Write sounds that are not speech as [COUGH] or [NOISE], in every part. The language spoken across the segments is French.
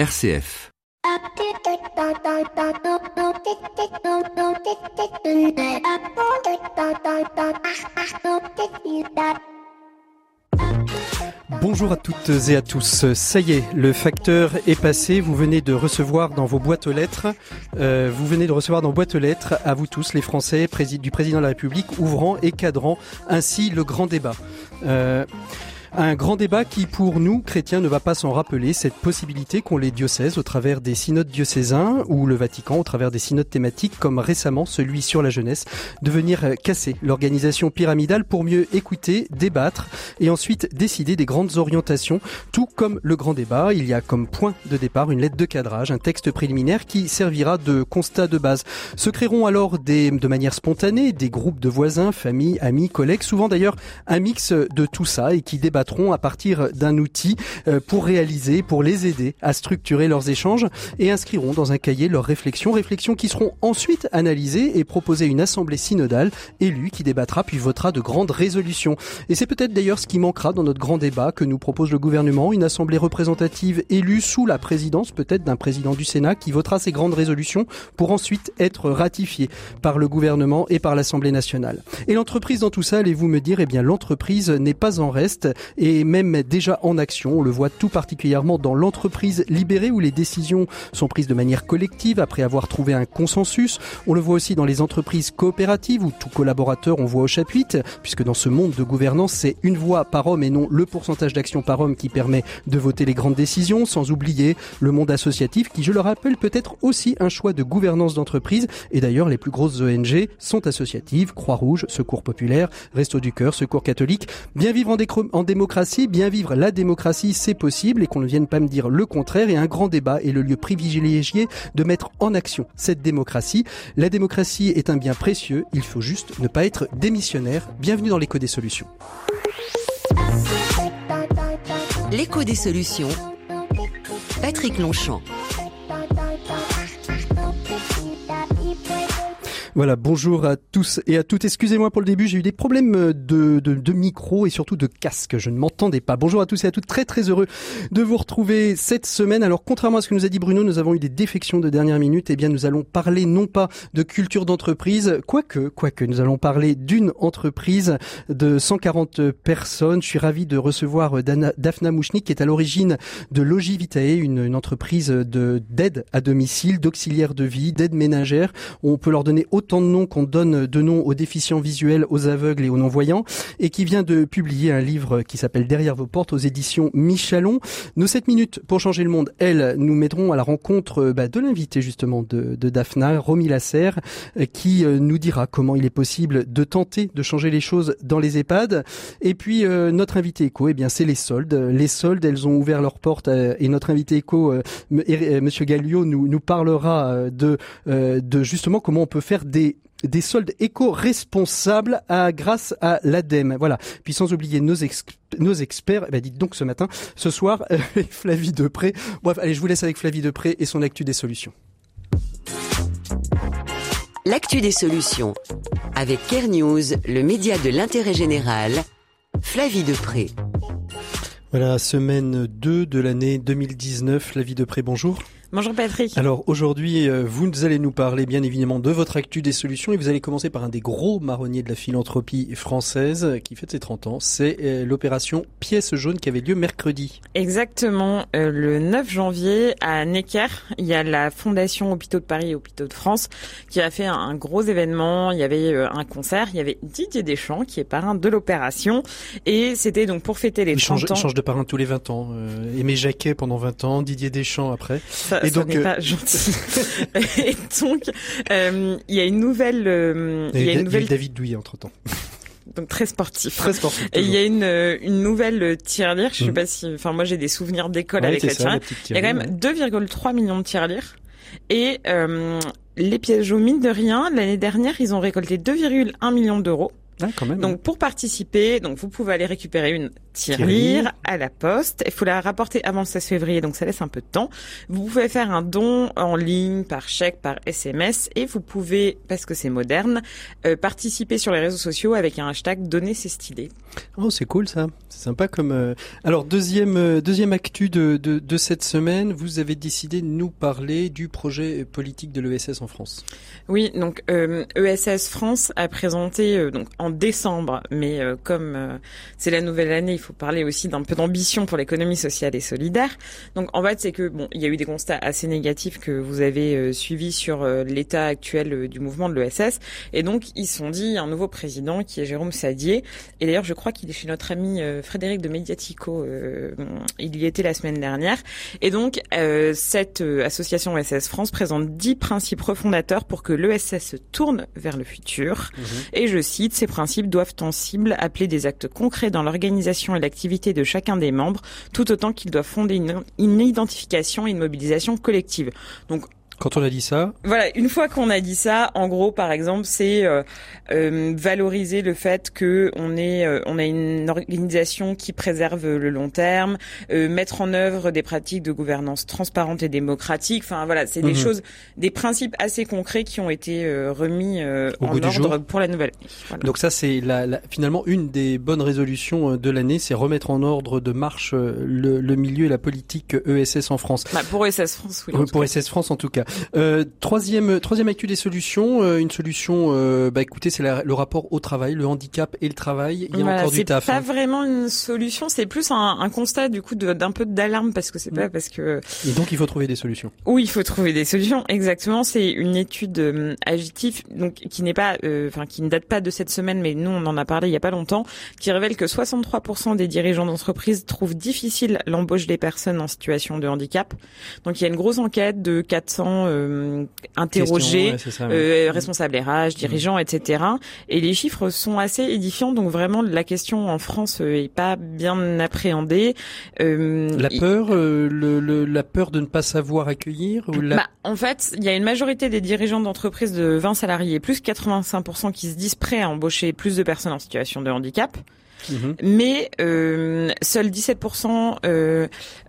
RCF. Bonjour à toutes et à tous. Ça y est, le facteur est passé. Vous venez de recevoir dans vos boîtes aux lettres, euh, vous venez de recevoir dans boîte aux lettres à vous tous, les Français, du président de la République, ouvrant et cadrant ainsi le grand débat. Euh, un grand débat qui, pour nous, chrétiens, ne va pas s'en rappeler, cette possibilité qu'ont les diocèses au travers des synodes diocésains ou le Vatican au travers des synodes thématiques, comme récemment celui sur la jeunesse, de venir casser l'organisation pyramidale pour mieux écouter, débattre et ensuite décider des grandes orientations, tout comme le grand débat. Il y a comme point de départ une lettre de cadrage, un texte préliminaire qui servira de constat de base. Se créeront alors des, de manière spontanée des groupes de voisins, familles, amis, collègues, souvent d'ailleurs un mix de tout ça et qui débattent à partir d'un outil euh, pour réaliser, pour les aider à structurer leurs échanges et inscriront dans un cahier leurs réflexions, réflexions qui seront ensuite analysées et proposées à une assemblée synodale élue qui débattra puis votera de grandes résolutions. Et c'est peut-être d'ailleurs ce qui manquera dans notre grand débat que nous propose le gouvernement, une assemblée représentative élue sous la présidence peut-être d'un président du Sénat qui votera ces grandes résolutions pour ensuite être ratifiées par le gouvernement et par l'Assemblée nationale. Et l'entreprise dans tout ça, allez-vous me dire, eh bien l'entreprise n'est pas en reste et même déjà en action. On le voit tout particulièrement dans l'entreprise libérée où les décisions sont prises de manière collective après avoir trouvé un consensus. On le voit aussi dans les entreprises coopératives où tout collaborateur on voit au chapitre, puisque dans ce monde de gouvernance, c'est une voix par homme et non le pourcentage d'action par homme qui permet de voter les grandes décisions, sans oublier le monde associatif qui, je le rappelle, peut être aussi un choix de gouvernance d'entreprise. Et d'ailleurs, les plus grosses ONG sont associatives, Croix-Rouge, Secours Populaire, Resto du Cœur, Secours Catholique. Bien vivre en démocratie, bien vivre la démocratie, c'est possible et qu'on ne vienne pas me dire le contraire. Et un grand débat est le lieu privilégié de mettre en action cette démocratie. La démocratie est un bien précieux, il faut juste ne pas être démissionnaire. Bienvenue dans l'écho des solutions. L'écho des solutions. Patrick Longchamp. Voilà, bonjour à tous et à toutes. Excusez-moi pour le début, j'ai eu des problèmes de, de, de, micro et surtout de casque. Je ne m'entendais pas. Bonjour à tous et à toutes. Très très heureux de vous retrouver cette semaine. Alors contrairement à ce que nous a dit Bruno, nous avons eu des défections de dernière minute. Eh bien, nous allons parler non pas de culture d'entreprise, quoique, quoique, nous allons parler d'une entreprise de 140 personnes. Je suis ravi de recevoir Daphna Mouchnik qui est à l'origine de Logivitae, une, une entreprise de d'aide à domicile, d'auxiliaire de vie, d'aide ménagère. On peut leur donner de noms qu'on donne de noms aux déficients visuels, aux aveugles et aux non-voyants, et qui vient de publier un livre qui s'appelle Derrière vos portes aux éditions Michalon. Nos 7 minutes pour changer le monde, elles, nous mettront à la rencontre bah, de l'invité justement de, de Daphna, Romy Lasserre, qui euh, nous dira comment il est possible de tenter de changer les choses dans les EHPAD. Et puis euh, notre invité éco, eh bien c'est les soldes. Les soldes, elles ont ouvert leurs portes euh, et notre invité éco, Monsieur Gallio, nous, nous parlera de, de justement comment on peut faire des des soldes éco-responsables à, grâce à l'ADEME. Voilà. Puis sans oublier nos, nos experts, eh ben dites donc ce matin, ce soir, [LAUGHS] Flavie Depré. Bref, allez, je vous laisse avec Flavie Depré et son actu des solutions. L'actu des solutions. Avec Care News, le média de l'intérêt général, Flavie Depré. Voilà, semaine 2 de l'année 2019. Flavie Depré, bonjour. Bonjour Patrick. Alors aujourd'hui, euh, vous allez nous parler bien évidemment de votre actu des solutions et vous allez commencer par un des gros marronniers de la philanthropie française qui fête ses 30 ans. C'est euh, l'opération Pièce jaune qui avait lieu mercredi. Exactement, euh, le 9 janvier à Necker, il y a la Fondation Hôpitaux de Paris et Hôpitaux de France qui a fait un gros événement. Il y avait un concert, il y avait Didier Deschamps qui est parrain de l'opération et c'était donc pour fêter les 30 change, ans. Il change de parrain tous les 20 ans. Aimé Jacquet pendant 20 ans, Didier Deschamps après et donc, n'est pas gentil. [LAUGHS] et donc, euh, il y a une nouvelle. Euh, il y a une nouvelle. David Douillet entre temps. Donc très sportif. Très sportif. Et il y a une une nouvelle tirelire. Je sais mm. pas si. Enfin, moi j'ai des souvenirs d'école avec la tirelire. Il y a quand même 2,3 millions de tirelires. Et euh, les pièges jaunes, mine de rien, l'année dernière, ils ont récolté 2,1 millions d'euros. Ah, quand même. Donc pour participer, donc vous pouvez aller récupérer une tirelire à la poste. Il faut la rapporter avant le 16 février, donc ça laisse un peu de temps. Vous pouvez faire un don en ligne, par chèque, par SMS, et vous pouvez, parce que c'est moderne, euh, participer sur les réseaux sociaux avec un hashtag donner c'est stylé. Oh, c'est cool ça. C'est sympa comme. euh, Alors deuxième euh, deuxième actu de, de de cette semaine, vous avez décidé de nous parler du projet politique de l'ESS en France. Oui, donc euh, ESS France a présenté euh, donc en décembre, mais euh, comme euh, c'est la nouvelle année, il faut parler aussi d'un peu d'ambition pour l'économie sociale et solidaire. Donc en fait, c'est que bon, il y a eu des constats assez négatifs que vous avez euh, suivis sur l'état actuel du mouvement de l'ESS, et donc ils se sont dit il y a un nouveau président qui est Jérôme Sadier, et d'ailleurs je crois qu'il est chez notre ami Frédéric de Mediatico, il y était la semaine dernière, et donc cette association ESS France présente 10 principes refondateurs pour que l'ESS se tourne vers le futur. Et je cite, ces principes doivent en cible appeler des actes concrets dans l'organisation et l'activité de chacun des membres, tout autant qu'ils doivent fonder une, identification et une mobilisation collective. Quand on a dit ça, voilà, une fois qu'on a dit ça, en gros, par exemple, c'est euh, euh, valoriser le fait que on est, euh, on a une organisation qui préserve le long terme, euh, mettre en œuvre des pratiques de gouvernance transparente et démocratique. Enfin voilà, c'est des Mhm. choses, des principes assez concrets qui ont été euh, remis euh, Au en ordre jour. pour la nouvelle. Voilà. donc ça c'est la, la- finalement une des bonnes résolutions de l'année, c'est remettre en ordre de marche le, le milieu et la politique ESS en France. Bah, pour SS France, oui. Pour cas. SS France en tout cas. Euh, troisième troisième actu des solutions, euh, une solution. euh, bah écoutez, c'est le rapport au travail, le handicap et le travail. Il y a Voilà, encore du c'est taf. pas hein. vraiment une solution, c'est plus un, un constat du coup d'un peu d'alarme parce que c'est pas Mm. parce que Et donc il faut trouver des solutions. où il faut trouver des solutions. Exactement, c'est une étude euh, Agitif, donc qui n'est pas, euh, enfin qui ne date pas de cette semaine, mais nous on en a parlé il y a pas longtemps, qui révèle que 63% des dirigeants d'entreprise trouvent difficile l'embauche des personnes en situation de handicap. Donc il y a une grosse enquête de 400 euh, interrogés. Question, ouais, c'est ça, ouais. euh, responsables RH, dirigeants, etc. Et les chiffres sont assez édifiants. Donc vraiment, la question en France euh, est pas bien appréhendée. Euh, La peur, euh, le, le- la peur de ne pas savoir accueillir ou la... bah, en fait, il y a une majorité des dirigeants d'entreprises de 20 salariés, plus 85% qui se disent prêts à embaucher plus de personnes en situation de handicap. Mhm. Mais euh, seuls 17% euh,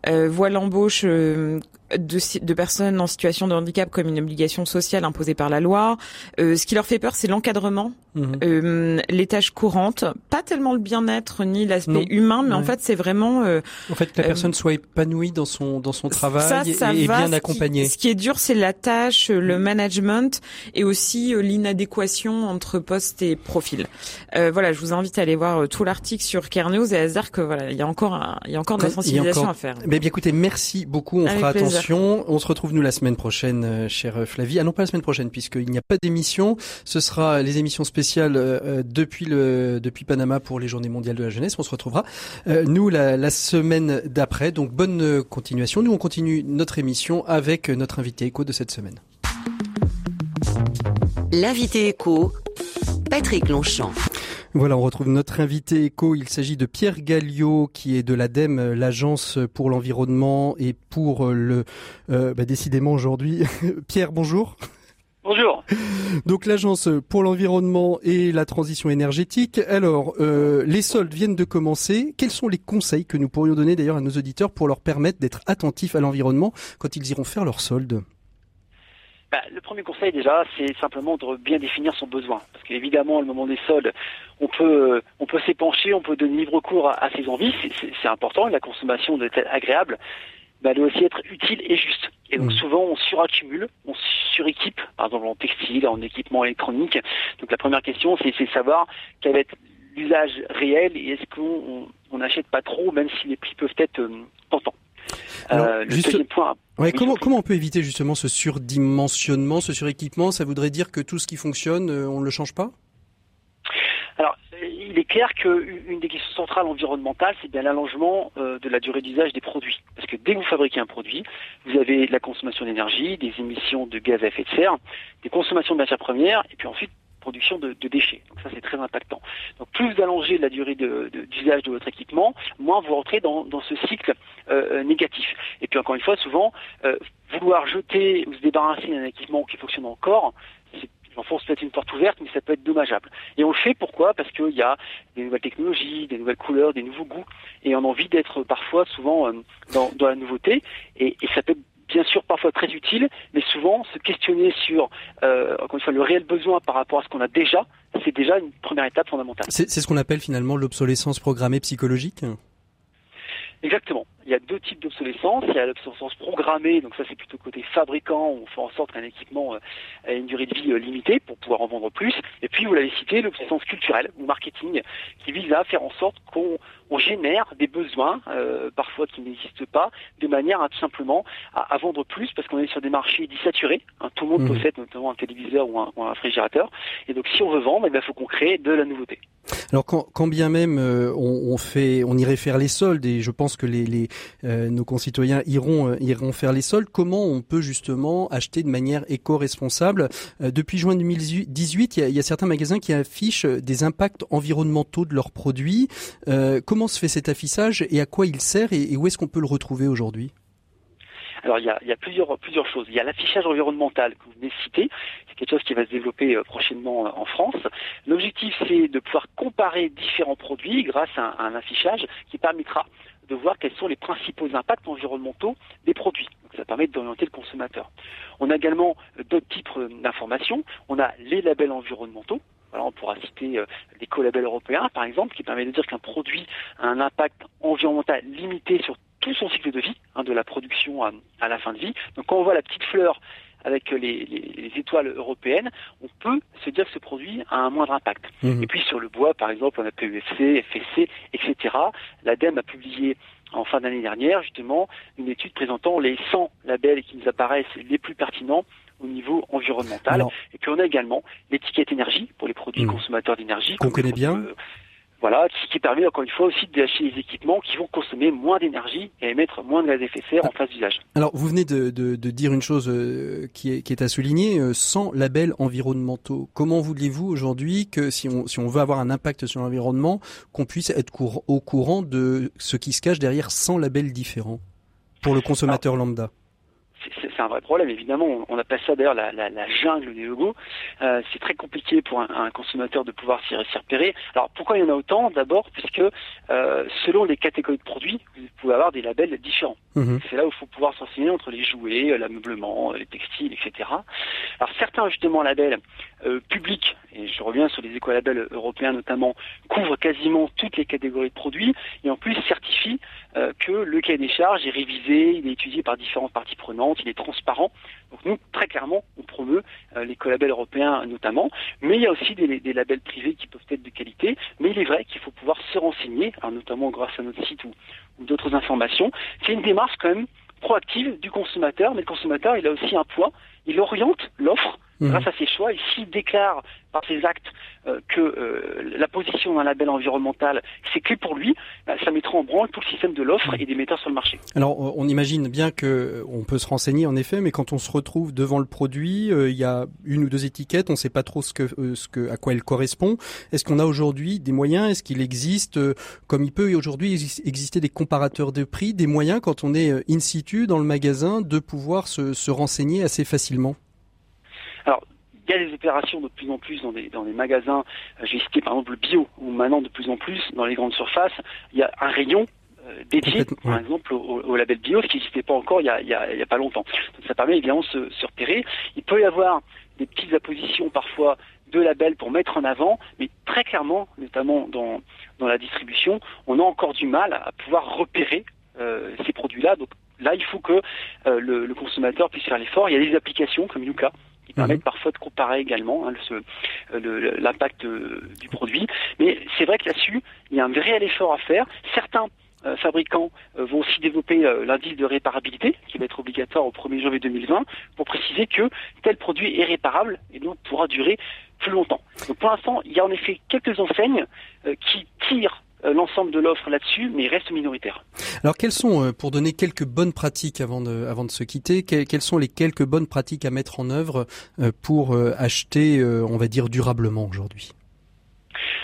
euh, voient l'embauche euh, de, de personnes en situation de handicap comme une obligation sociale imposée par la loi. Euh, ce qui leur fait peur, c'est l'encadrement, Mhm. euh, les tâches courantes, pas tellement le bien-être ni l'aspect humain, mais en fait, c'est vraiment euh, En fait, que la euh, personne soit épanouie dans son dans son travail ça, et- ça et, va. bien Ce qui- accompagnée. Ce qui, est dur, c'est la tâche, le management et aussi euh, l'inadéquation entre poste et profil. Euh, voilà, je vous invite à aller voir euh, tout l'article sur Kernews et à se dire que voilà, il y a encore, un- il y a encore de la sensibilisation encore- à faire. Mais bien écoutez, merci beaucoup. On Avec fera plaisir. attention. On se retrouve nous la semaine prochaine, euh, chère Flavie. Ah non, pas la semaine prochaine, puisqu'il n'y a pas d'émission. Ce sera les émissions spéciales euh, euh, depuis depuis Panama pour les Journées mondiales de la jeunesse. On se retrouvera nous la, la semaine d'après. Donc bonne continuation. Nous on continue notre émission avec notre invité éco de cette semaine. L'invité éco, Patrick Longchamp. Voilà, on retrouve notre invité éco. Il s'agit de Pierre Galliot, qui est de l'ADEME, l'agence pour l'environnement et pour euh, le. euh, bah, décidément aujourd'hui. [LAUGHS] Pierre, bonjour. Bonjour. Donc l'agence pour l'environnement et la transition énergétique. Alors, euh, les soldes viennent de commencer. Quels sont les conseils que nous pourrions donner d'ailleurs à nos auditeurs pour leur permettre d'être attentifs à l'environnement quand ils iront faire leurs soldes? Bah, le premier conseil déjà, c'est simplement de bien définir son besoin. Parce qu'évidemment, au moment des soldes, on peut, on peut s'épancher, on peut donner libre cours à, à ses envies, c'est- important, la consommation doit être agréable, mais elle doit aussi être utile et juste. Et donc Mhm. souvent, on suraccumule, on suréquipe, par exemple en textile, en équipement électronique. Donc la première question, c'est de savoir quel va être l'usage réel et est-ce qu'on on- on n'achète pas trop, même si les prix peuvent être euh, tentants. Alors, Euh, le juste- deuxième point, Ouais, Oui, comment, comment on peut éviter justement ce surdimensionnement, ce suréquipement? Ça voudrait dire que tout ce qui fonctionne, euh, on ne le change pas? Alors, il est clair qu'une des questions centrales environnementales, c'est bien l'allongement euh, de la durée d'usage des produits. Parce que dès que vous fabriquez un produit, vous avez la consommation d'énergie, des émissions de gaz à effet de serre, des consommations de matières premières, et puis ensuite production de, de déchets. Donc ça, c'est très impactant. Donc plus vous allongez la durée de- de- d'usage de, votre équipement, moins vous rentrez dans, dans ce cycle euh, euh, négatif. Et puis encore une fois, souvent, euh, vouloir jeter ou se débarrasser d'un équipement qui fonctionne encore, c'est j'enfonce peut-être une porte ouverte, mais ça peut être dommageable. Et on le fait pourquoi? Parce qu'il y a des nouvelles technologies, des nouvelles couleurs, des nouveaux goûts, et on a envie d'être parfois souvent euh, dans, dans, la nouveauté, et, et ça peut bien sûr parfois très utile, mais souvent se questionner sur euh, une fois, le réel besoin par rapport à ce qu'on a déjà, c'est déjà une première étape fondamentale. C'est ce qu'on appelle finalement l'obsolescence programmée psychologique? Exactement. Il y a deux types d'obsolescence. Il y a l'obsolescence programmée, donc ça c'est plutôt côté fabricant, on fait en sorte qu'un équipement euh, ait une durée de vie euh, limitée pour pouvoir en vendre plus. Et puis vous l'avez cité, l'obsolescence culturelle ou marketing, qui vise à faire en sorte qu'on on génère des besoins, euh, parfois qui n'existent pas, de manière à tout simplement à, vendre plus, parce qu'on est sur des marchés dissaturés. Hein, tout le monde mmh. possède notamment un téléviseur ou un, réfrigérateur. Et donc si on veut vendre, il eh faut qu'on crée de la nouveauté. Alors quand, bien même on, on, irait faire les soldes, et je pense que euh, nos concitoyens iront euh, iront faire les soldes. Comment on peut justement acheter de manière éco-responsable? Euh, Depuis juin 2018, il y, a, certains magasins qui affichent des impacts environnementaux de leurs produits. comment se fait cet affichage et à quoi il sert et où est-ce qu'on peut le retrouver aujourd'hui? Alors il y a, plusieurs, plusieurs choses. Il y a l'affichage environnemental que vous venez de citer, quelque chose qui va se développer euh, prochainement euh, en France. L'objectif c'est de pouvoir comparer différents produits grâce à un, affichage qui permettra de voir quels sont les principaux impacts environnementaux des produits. Donc, ça permet d'orienter le consommateur. On a également euh, d'autres types d'informations. On a les labels environnementaux. Voilà, on pourra citer l'écolabel européen, par exemple, qui permet de dire qu'un produit a un impact environnemental limité sur tout son cycle de vie, hein, de la production à, la fin de vie. Donc quand on voit la petite fleur avec les, étoiles européennes, on peut se dire que ce produit a un moindre impact. Mmh. Et puis sur le bois, par exemple, on a PEFC, FSC, etc. L'ADEME a publié en fin d'année dernière, justement, une étude présentant les 100 labels qui nous apparaissent les plus pertinents au niveau environnemental. et puis on a également l'étiquette énergie pour les produits mmh. consommateurs d'énergie. Qu'on connaît bien. Euh, voilà, ce qui permet encore une fois aussi d'acheter des équipements qui vont consommer moins d'énergie et émettre moins de gaz à effet de serre en ah. phase d'usage. Alors vous venez de, de, de, dire une chose euh, qui est, qui est à souligner, euh, sans labels environnementaux. Comment voulez-vous aujourd'hui que si on, si on veut avoir un impact sur l'environnement, qu'on puisse être au courant de ce qui se cache derrière 100 labels différents pour le consommateur lambda? C'est un vrai problème. Évidemment, on, appelle ça d'ailleurs la, jungle des logos. Euh, c'est très compliqué pour un, consommateur de pouvoir s'y repérer. Alors pourquoi il y en a autant D'abord, puisque euh, selon les catégories de produits, vous pouvez avoir des labels différents. Mhm. C'est là où il faut pouvoir s'enseigner entre les jouets, l'ameublement, les textiles, etc. Alors certains justement labels euh, publics, et je reviens sur les écolabels européens notamment, couvrent quasiment toutes les catégories de produits et en plus certifient que le cahier des charges est révisé, il est étudié par différentes parties prenantes, il est transparent. Donc nous, très clairement, on promeut euh, les collabels européens notamment, mais il y a aussi des, labels privés qui peuvent être de qualité, mais il est vrai qu'il faut pouvoir se renseigner, notamment grâce à notre site ou, ou d'autres informations. C'est une démarche quand même proactive du consommateur, mais le consommateur, il a aussi un poids, il oriente l'offre Mhm. grâce à ses choix. Et s'il déclare par ses actes euh, que euh, la position d'un label environnemental, c'est clé pour lui, bah, ça mettra en branle tout le système de l'offre et des metteurs sur le marché. Alors, on imagine bien que on peut se renseigner en effet, mais quand on se retrouve devant le produit, euh, il y a une ou deux étiquettes, on ne sait pas trop ce que, ce que, à quoi elle correspond. Est-ce qu'on a aujourd'hui des moyens? Est-ce qu'il existe, comme il peut aujourd'hui exister des comparateurs de prix, des moyens quand on est in situ dans le magasin de pouvoir se, se renseigner assez facilement? Il y a des opérations de plus en plus dans des, dans des magasins. Euh, j'ai cité par exemple le bio, ou maintenant de plus en plus dans les grandes surfaces, il y a un rayon euh, dédié, par exemple, au, label bio, ce qui n'existait pas encore il y, a, il, y a, il y a pas longtemps. Donc ça permet évidemment de se, se repérer. Il peut y avoir des petites appositions parfois de labels pour mettre en avant, mais très clairement, notamment dans, dans la distribution, on a encore du mal à pouvoir repérer euh, ces produits-là. Donc là, il faut que euh, le, le, consommateur puisse faire l'effort. Il y a des applications comme Yuka qui permettent mhm. parfois de comparer également hein, euh, l'impact euh, du produit. Mais c'est vrai que là-dessus, il y a un réel effort à faire. Certains euh, fabricants vont aussi développer l'indice de réparabilité qui va être obligatoire au 1er janvier 2020 pour préciser que tel produit est réparable et donc pourra durer plus longtemps. Donc pour l'instant, il y a en effet quelques enseignes qui tirent l'ensemble de l'offre là-dessus, mais il reste minoritaire. Alors quelles sont, euh, pour donner quelques bonnes pratiques avant de, avant de se quitter, quelles sont les quelques bonnes pratiques à mettre en œuvre euh, pour acheter, on va dire, durablement aujourd'hui?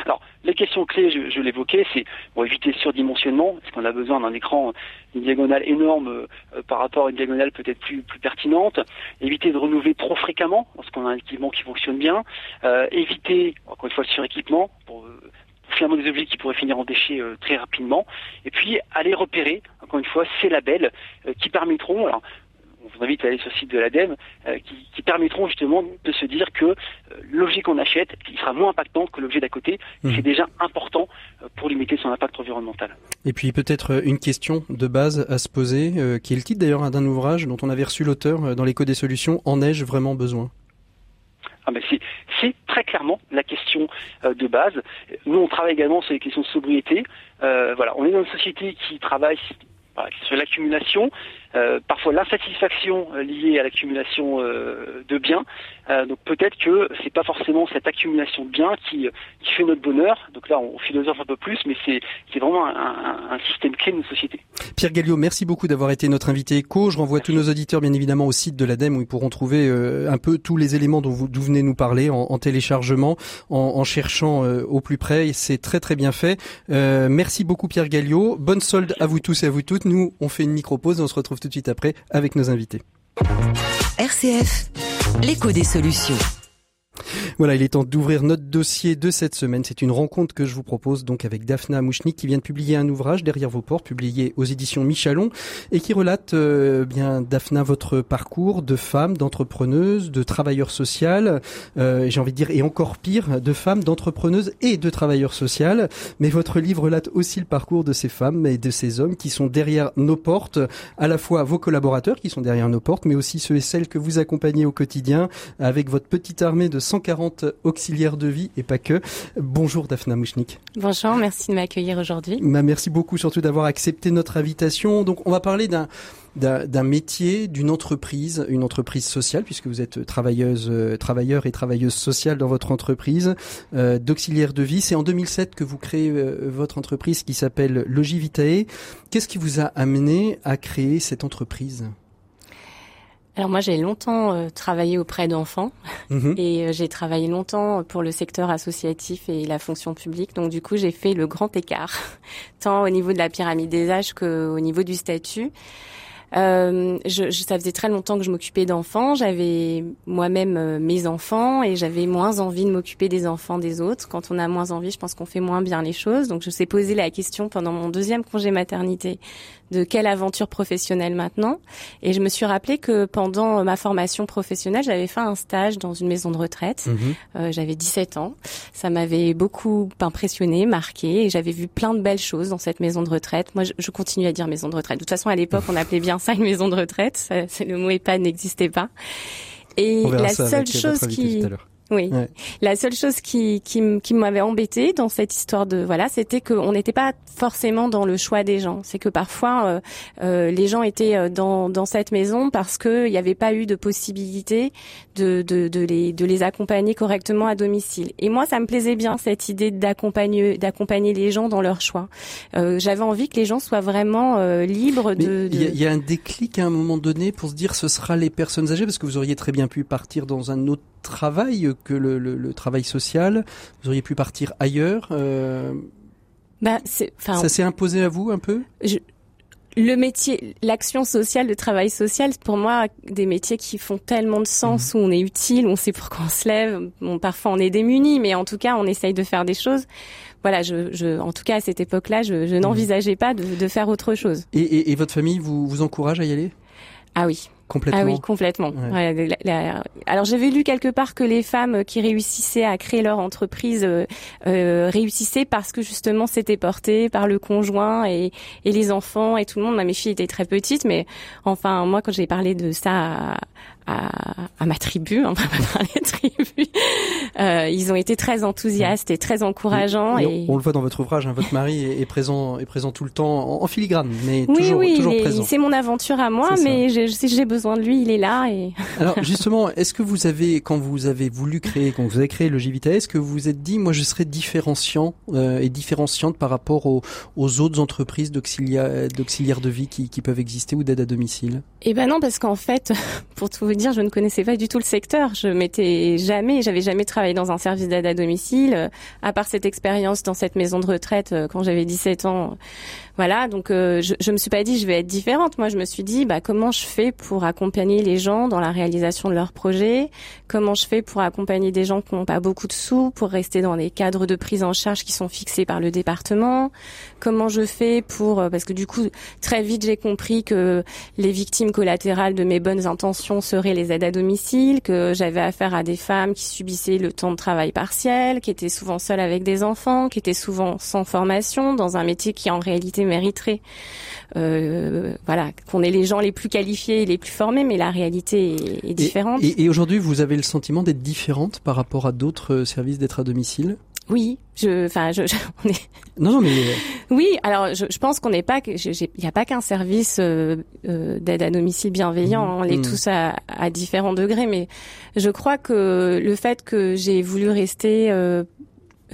Alors les questions clés, je, je l'évoquais, c'est bon, éviter le surdimensionnement, parce qu'on a besoin d'un écran, une diagonale énorme euh, par rapport à une diagonale peut-être plus, plus pertinente, éviter de renouveler trop fréquemment, lorsqu'on a un équipement qui fonctionne bien, euh, éviter, encore une fois, le suréquipement, pour, euh, finalement des objets qui pourraient finir en déchets très rapidement, et puis aller repérer, encore une fois, ces labels qui permettront, alors on vous invite à aller sur le site de l'ADEME, euh, qui, permettront justement de se dire que euh, l'objet qu'on achète, il sera moins impactant que l'objet d'à côté. Mmh. C'est déjà important euh, pour limiter son impact environnemental. Et puis peut-être une question de base à se poser, qui est le titre d'ailleurs d'un ouvrage dont on avait reçu l'auteur dans l'écho des solutions. En ai-je vraiment besoin? Ah c'est très clairement la question de base. Nous, on travaille également sur les questions de sobriété. voilà, on est dans une société qui travaille sur l'accumulation, euh, parfois l'insatisfaction euh, liée à l'accumulation euh, de biens. donc peut-être que c'est pas forcément cette accumulation de biens qui, qui fait notre bonheur. Donc là, on philosophe un peu plus, mais c'est vraiment un, un, système clé de notre société. Pierre Gallio, merci beaucoup d'avoir été notre invité éco. Je renvoie tous nos auditeurs, bien évidemment, au site de l'ADEME où ils pourront trouver un peu tous les éléments dont vous, venez nous parler en, en téléchargement, en, en cherchant au plus près. C'est très très bien fait. merci beaucoup Pierre Gallio. Bonne solde à vous tous et à vous toutes. Nous, on fait une micro-pause et on se retrouve tout de suite après avec nos invités. RCF, l'écho des solutions. Voilà, il est temps d'ouvrir notre dossier de cette semaine. C'est une rencontre que je vous propose donc avec Daphna Mouchnik qui vient de publier un ouvrage derrière vos portes, publié aux éditions Michalon et qui relate euh, bien Daphna votre parcours de femme, d'entrepreneuse, de travailleur social, euh, j'ai envie de dire et encore pire, de femme, d'entrepreneuse et de travailleur social. Mais votre livre relate aussi le parcours de ces femmes et de ces hommes qui sont derrière nos portes, à la fois vos collaborateurs qui sont derrière nos portes, mais aussi ceux et celles que vous accompagnez au quotidien avec votre petite armée de 140 auxiliaires de vie et pas que. Bonjour Daphna Mouchnik. Bonjour, merci de m'accueillir aujourd'hui. Bah, merci beaucoup surtout d'avoir accepté notre invitation. Donc on va parler d'un d'un métier, d'une entreprise, une entreprise sociale, puisque vous êtes travailleuse, euh, travailleur et travailleuse sociale dans votre entreprise, euh, d'auxiliaire de vie. C'est en 2007 que vous créez euh, votre entreprise qui s'appelle Logivitae. Qu'est-ce qui vous a amené à créer cette entreprise? Alors moi j'ai longtemps euh, travaillé auprès d'enfants mhm. et euh, j'ai travaillé longtemps pour le secteur associatif et la fonction publique. Donc du coup j'ai fait le grand écart, [LAUGHS] tant au niveau de la pyramide des âges qu'au niveau du statut. Euh, je, je, ça faisait très longtemps que je m'occupais d'enfants. J'avais moi-même euh, mes enfants et j'avais moins envie de m'occuper des enfants des autres. Quand on a moins envie, je pense qu'on fait moins bien les choses. Donc je sais poser la question pendant mon deuxième congé maternité de quelle aventure professionnelle maintenant. Et je me suis rappelé que pendant ma formation professionnelle, j'avais fait un stage dans une maison de retraite. Mhm. Euh, j'avais 17 ans. Ça m'avait beaucoup impressionné, marqué, et j'avais vu plein de belles choses dans cette maison de retraite. Moi, je, je continue à dire maison de retraite. De toute façon, à l'époque, on appelait bien ça une maison de retraite. C'est le mot EHPAD n'existait pas. Et la seule chose qui oui. La seule chose qui, qui, qui m'avait embêté dans cette histoire de voilà, c'était qu'on n'était pas forcément dans le choix des gens. C'est que parfois euh, euh, les gens étaient euh, dans, dans cette maison parce qu'il n'y avait pas eu de possibilité de, de, de, les, de les accompagner correctement à domicile. Et moi, ça me plaisait bien cette idée d'accompagner d'accompagner les gens dans leur choix. Euh, J'avais envie que les gens soient vraiment euh, libres de. Il y, y, a un déclic à un moment donné pour se dire ce sera les personnes âgées parce que vous auriez très bien pu partir dans un autre travail que le, le, le travail social. Vous auriez pu partir ailleurs. Euh... Bah, ça s'est imposé à vous un peu? Je, le métier, l'action sociale, le travail social, pour moi, des métiers qui font tellement de sens, mhm. où on est utile, on sait pourquoi on se lève. Bon, parfois on est démuni, mais en tout cas, on essaye de faire des choses. Voilà, je, je en tout cas à cette époque-là, je, je mhm. n'envisageais pas de, de, faire autre chose. Et, et, et votre famille vous, vous encourage à y aller? Ah oui. Complètement. Ah oui, complètement. alors j'avais lu quelque part que les femmes qui réussissaient à créer leur entreprise euh, euh, réussissaient parce que justement c'était porté par le conjoint et, et les enfants et tout le monde. Mes filles étaient très petites, mais enfin moi quand j'ai parlé de ça à, à, ma tribu, on va pas [LAUGHS] parler de tribu. Euh, ils ont été très enthousiastes et très encourageants. et... On, le voit dans votre ouvrage, hein, votre mari est, présent, est présent tout le temps en, filigrane, mais toujours, oui, toujours présent. C'est mon aventure à moi, mais si j'ai besoin de lui, il est là. Et... [LAUGHS] Alors justement, est-ce que vous avez, quand vous avez voulu créer, quand vous avez créé le Givita, est-ce que vous vous êtes dit, moi je serais différenciant euh, et différenciante par rapport aux, aux autres entreprises d'auxiliaires de vie qui, qui peuvent exister ou d'aide à domicile? Eh ben non, parce qu'en fait, [LAUGHS] pour tout vous dire, je ne connaissais pas du tout le secteur. Je m'étais jamais, j'avais jamais travaillé dans un service d'aide à domicile, à part cette expérience dans cette maison de retraite quand j'avais 17 ans voilà, donc euh, je, je me suis pas dit je vais être différente. Moi, je me suis dit bah comment je fais pour accompagner les gens dans la réalisation de leurs projets? Comment je fais pour accompagner des gens qui n'ont pas beaucoup de sous pour rester dans des cadres de prise en charge qui sont fixés par le département? Comment je fais pour euh, parce que du coup très vite j'ai compris que les victimes collatérales de mes bonnes intentions seraient les aides à domicile, que j'avais affaire à des femmes qui subissaient le temps de travail partiel, qui étaient souvent seules avec des enfants, qui étaient souvent sans formation dans un métier qui en réalité mériterait euh, voilà qu'on ait les gens les plus qualifiés et les plus formés, mais la réalité est, différente. Et, aujourd'hui, vous avez le sentiment d'être différente par rapport à d'autres euh, services d'être à domicile? Oui, je, enfin, je, [LAUGHS] on est... Non, non, mais euh, oui. Alors, je, je pense qu'on n'est pas, il n'y a pas qu'un service euh, d'aide à domicile bienveillant. Mmh. On l'est mmh. tous à, à, différents degrés, mais je crois que le fait que j'ai voulu rester euh,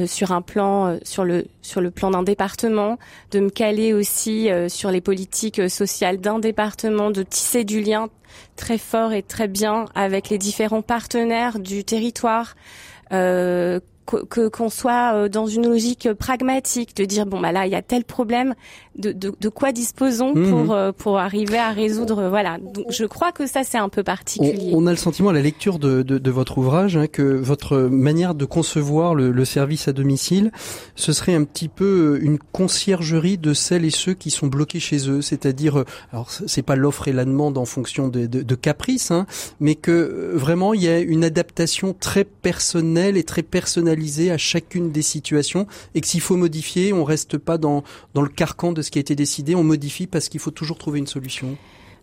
sur un plan euh, sur le sur le plan d'un département, de me caler aussi euh, sur les politiques sociales d'un département, de tisser du lien très fort et très bien avec les différents partenaires du territoire. Euh, que qu'on soit dans une logique pragmatique de dire bon bah là il y a tel problème de, de, de quoi disposons mmh. pour euh, pour arriver à résoudre voilà. Donc je crois que ça c'est un peu particulier. on, a le sentiment à la lecture de, de, de votre ouvrage hein, que votre manière de concevoir le, le, service à domicile ce serait un petit peu une conciergerie de celles et ceux qui sont bloqués chez eux. C'est-à-dire euh, alors c'est pas l'offre et la demande en fonction de, de, de caprices hein, mais que euh, vraiment il y a une adaptation très personnelle et très personnalisée à chacune des situations et que s'il faut modifier on reste pas dans dans le carcan de ce qui a été décidé, on modifie parce qu'il faut toujours trouver une solution.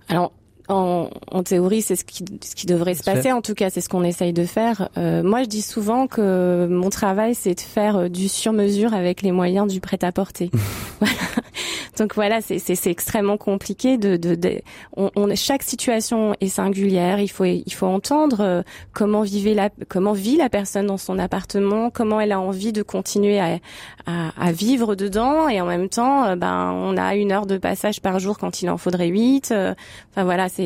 Alors, en, en, théorie, c'est ce qui, ce qui devrait se passer. En tout cas, c'est ce qu'on essaye de faire. Euh, moi, je dis souvent que mon travail, c'est de faire euh, du sur-mesure avec les moyens du prêt-à-porter. [LAUGHS] voilà. Donc voilà, c'est extrêmement compliqué. De, de, de on, on, chaque situation est singulière. Il faut il faut entendre euh, comment vivait la comment vit la personne dans son appartement, comment elle a envie de continuer à, à, à vivre dedans, et en même temps, euh, ben on a une heure de passage par jour quand il en faudrait huit. Enfin voilà, c'est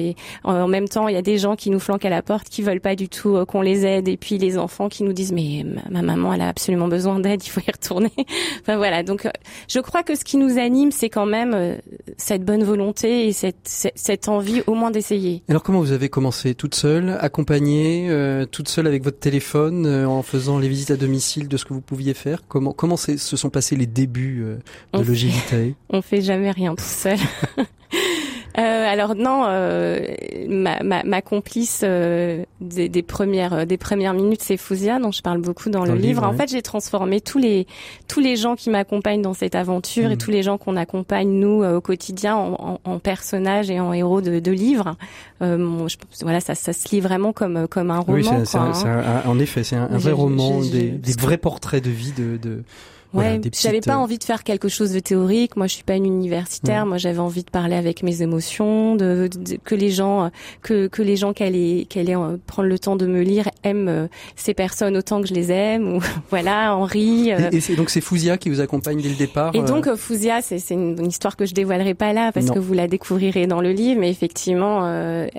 en même temps il y a des gens qui nous flanquent à la porte, qui veulent pas du tout qu'on les aide, et puis les enfants qui nous disent mais ma maman elle a absolument besoin d'aide, il faut y retourner. [LAUGHS] enfin voilà, donc je crois que ce qui nous anime, c'est quand même euh, cette bonne volonté et cette, cette, envie au moins d'essayer. Alors comment vous avez commencé Toute seule, accompagnée, euh, toute seule avec votre téléphone, euh, en faisant les visites à domicile de ce que vous pouviez faire? Comment comment se sont passés les débuts de Logivitae? [LAUGHS] On fait jamais rien tout seul. [LAUGHS] Euh, alors non, euh, ma, ma, ma, complice euh, des, des, premières des premières minutes, c'est Fouzia, dont je parle beaucoup dans, le, livre. En fait, j'ai transformé tous les tous les gens qui m'accompagnent dans cette aventure et hmm. tous les gens qu'on accompagne nous au quotidien en, en, personnages et en héros de, de livres. Je, voilà, ça, ça se lit vraiment comme comme un roman. Oui, quoi, hein. en effet, c'est un, vrai roman, des, des vrais portraits de vie de, de Ouais, j'avais pas euh, envie de faire quelque chose de théorique. Moi, je suis pas une universitaire. Moi, j'avais envie de parler avec mes émotions, de, que les gens, que que les gens qui allaient, euh, prendre le temps de me lire aiment euh, ces personnes autant que je les aime. Ou [LAUGHS] voilà, Henri. Et, c'est donc c'est Fouzia qui vous accompagne dès le départ. Et donc Fouzia, c'est c'est une, histoire que je dévoilerai pas là parce que vous la découvrirez dans le livre. Mais effectivement,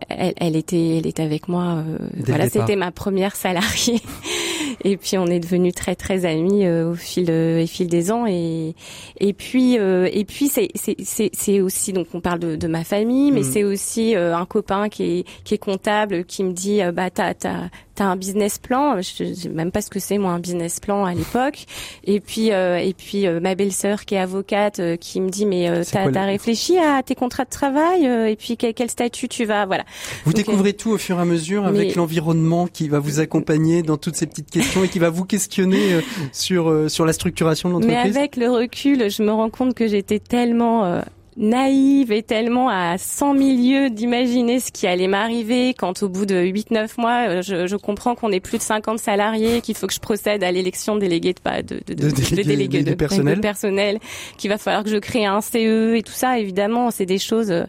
elle, elle était, elle était avec moi. voilà, c'était ma première salariée. [LAUGHS] et puis on est devenus très très amis au fil fil des ans et et puis euh, et puis c'est c'est c'est aussi donc on parle de, de ma famille mais mm. c'est aussi euh, un copain qui est qui est comptable qui me dit euh, bah t'as t'as t'as un business plan je sais même pas ce que c'est moi un business plan à l'époque. Et puis et puis ma belle-sœur qui est avocate qui me dit mais t'as as réfléchi à tes contrats de travail et puis quel, quel, statut tu vas voilà. Vous découvrez tout au fur et à mesure avec l'environnement qui va vous accompagner dans toutes ces petites questions et qui va vous questionner sur sur la structuration mais avec le recul, je me rends compte que j'étais tellement euh, naïve et tellement à 100 milieux d'imaginer ce qui allait m'arriver quand au bout de 8-9 mois, euh, je, je comprends qu'on est plus de 50 salariés, qu'il faut que je procède à l'élection de délégués de, de, de, de, de délégués de, personnel. personnel, qu'il va falloir que je crée un CE et tout ça. Évidemment, c'est des choses euh,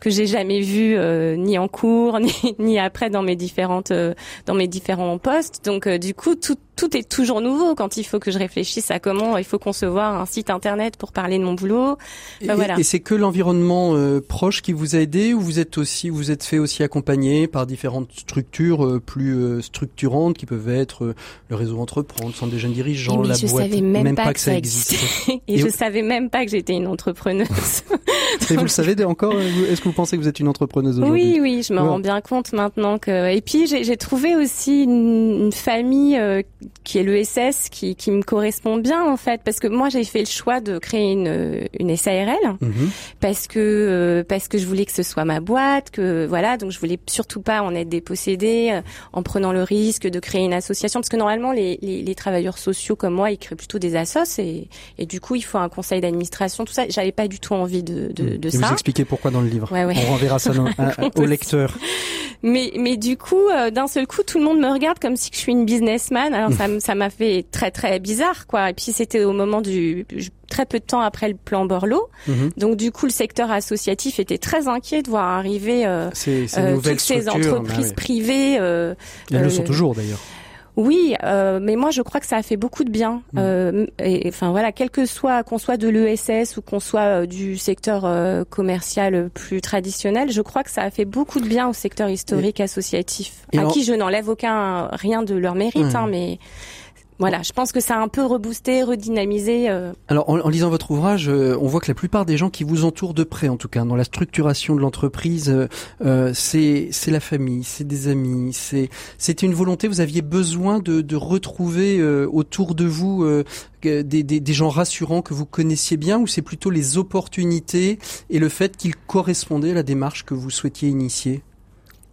que j'ai jamais vues euh, ni en cours [LAUGHS] ni, ni après dans mes différentes dans mes différents postes. Donc du coup, tout tout est toujours nouveau quand il faut que je réfléchisse à comment il faut concevoir un site internet pour parler de mon boulot. et, voilà. et c'est que l'environnement euh, proche qui vous a aidé ou vous êtes aussi vous êtes fait aussi accompagner par différentes structures euh, plus euh, structurantes qui peuvent être le réseau entreprendre, centre des jeunes dirigeants, la je boîte, savais même, pas, que, ça existait. [LAUGHS] et, je savais même pas que j'étais une entrepreneuse. [LAUGHS] et vous le savez encore Est-ce que vous pensez que vous êtes une entrepreneuse aujourd'hui? Oui, oui, je me rends bien compte maintenant que. Et puis j'ai trouvé aussi une, une famille qui est l'ESS, qui, qui me correspond bien en fait, parce que moi j'ai fait le choix de créer une, une SARL mhm. parce que euh, parce que je voulais que ce soit ma boîte, que voilà, donc je voulais surtout pas en être dépossédée euh, en prenant le risque de créer une association, parce que normalement les, les, les travailleurs sociaux comme moi ils créent plutôt des assos et, et du coup il faut un conseil d'administration, tout ça. J'avais pas du tout envie de, de, de et ça. Vous expliquez pourquoi dans le livre. On renverra ça dans, [LAUGHS] au lecteur. Mais mais du coup euh, d'un seul coup tout le monde me regarde comme si je suis une businessman. Alors ça ça m'a fait très très bizarre quoi. Et puis c'était au moment du très peu de temps après le plan Borloo. Mhm. Donc du coup le secteur associatif était très inquiet de voir arriver euh, ces, euh, toutes ces entreprises bah privées. Euh, elles le sont toujours d'ailleurs. Oui, euh, mais moi je crois que ça a fait beaucoup de bien. Mm. Euh, et, enfin voilà, quel que soit qu'on soit de l'ESS ou qu'on soit euh, du secteur euh, commercial plus traditionnel, je crois que ça a fait beaucoup de bien au secteur historique associatif, à qui je n'enlève aucun rien de leur mérite, hein, mais voilà, je pense que ça a un peu reboosté, redynamisé. Euh. Alors, en, lisant votre ouvrage, euh, on voit que la plupart des gens qui vous entourent de près, en tout cas, dans la structuration de l'entreprise, euh, c'est c'est la famille, c'est des amis, c'est c'était une volonté. Vous aviez besoin de, de retrouver autour de vous des, des, des, gens rassurants que vous connaissiez bien, ou c'est plutôt les opportunités et le fait qu'ils correspondaient à la démarche que vous souhaitiez initier?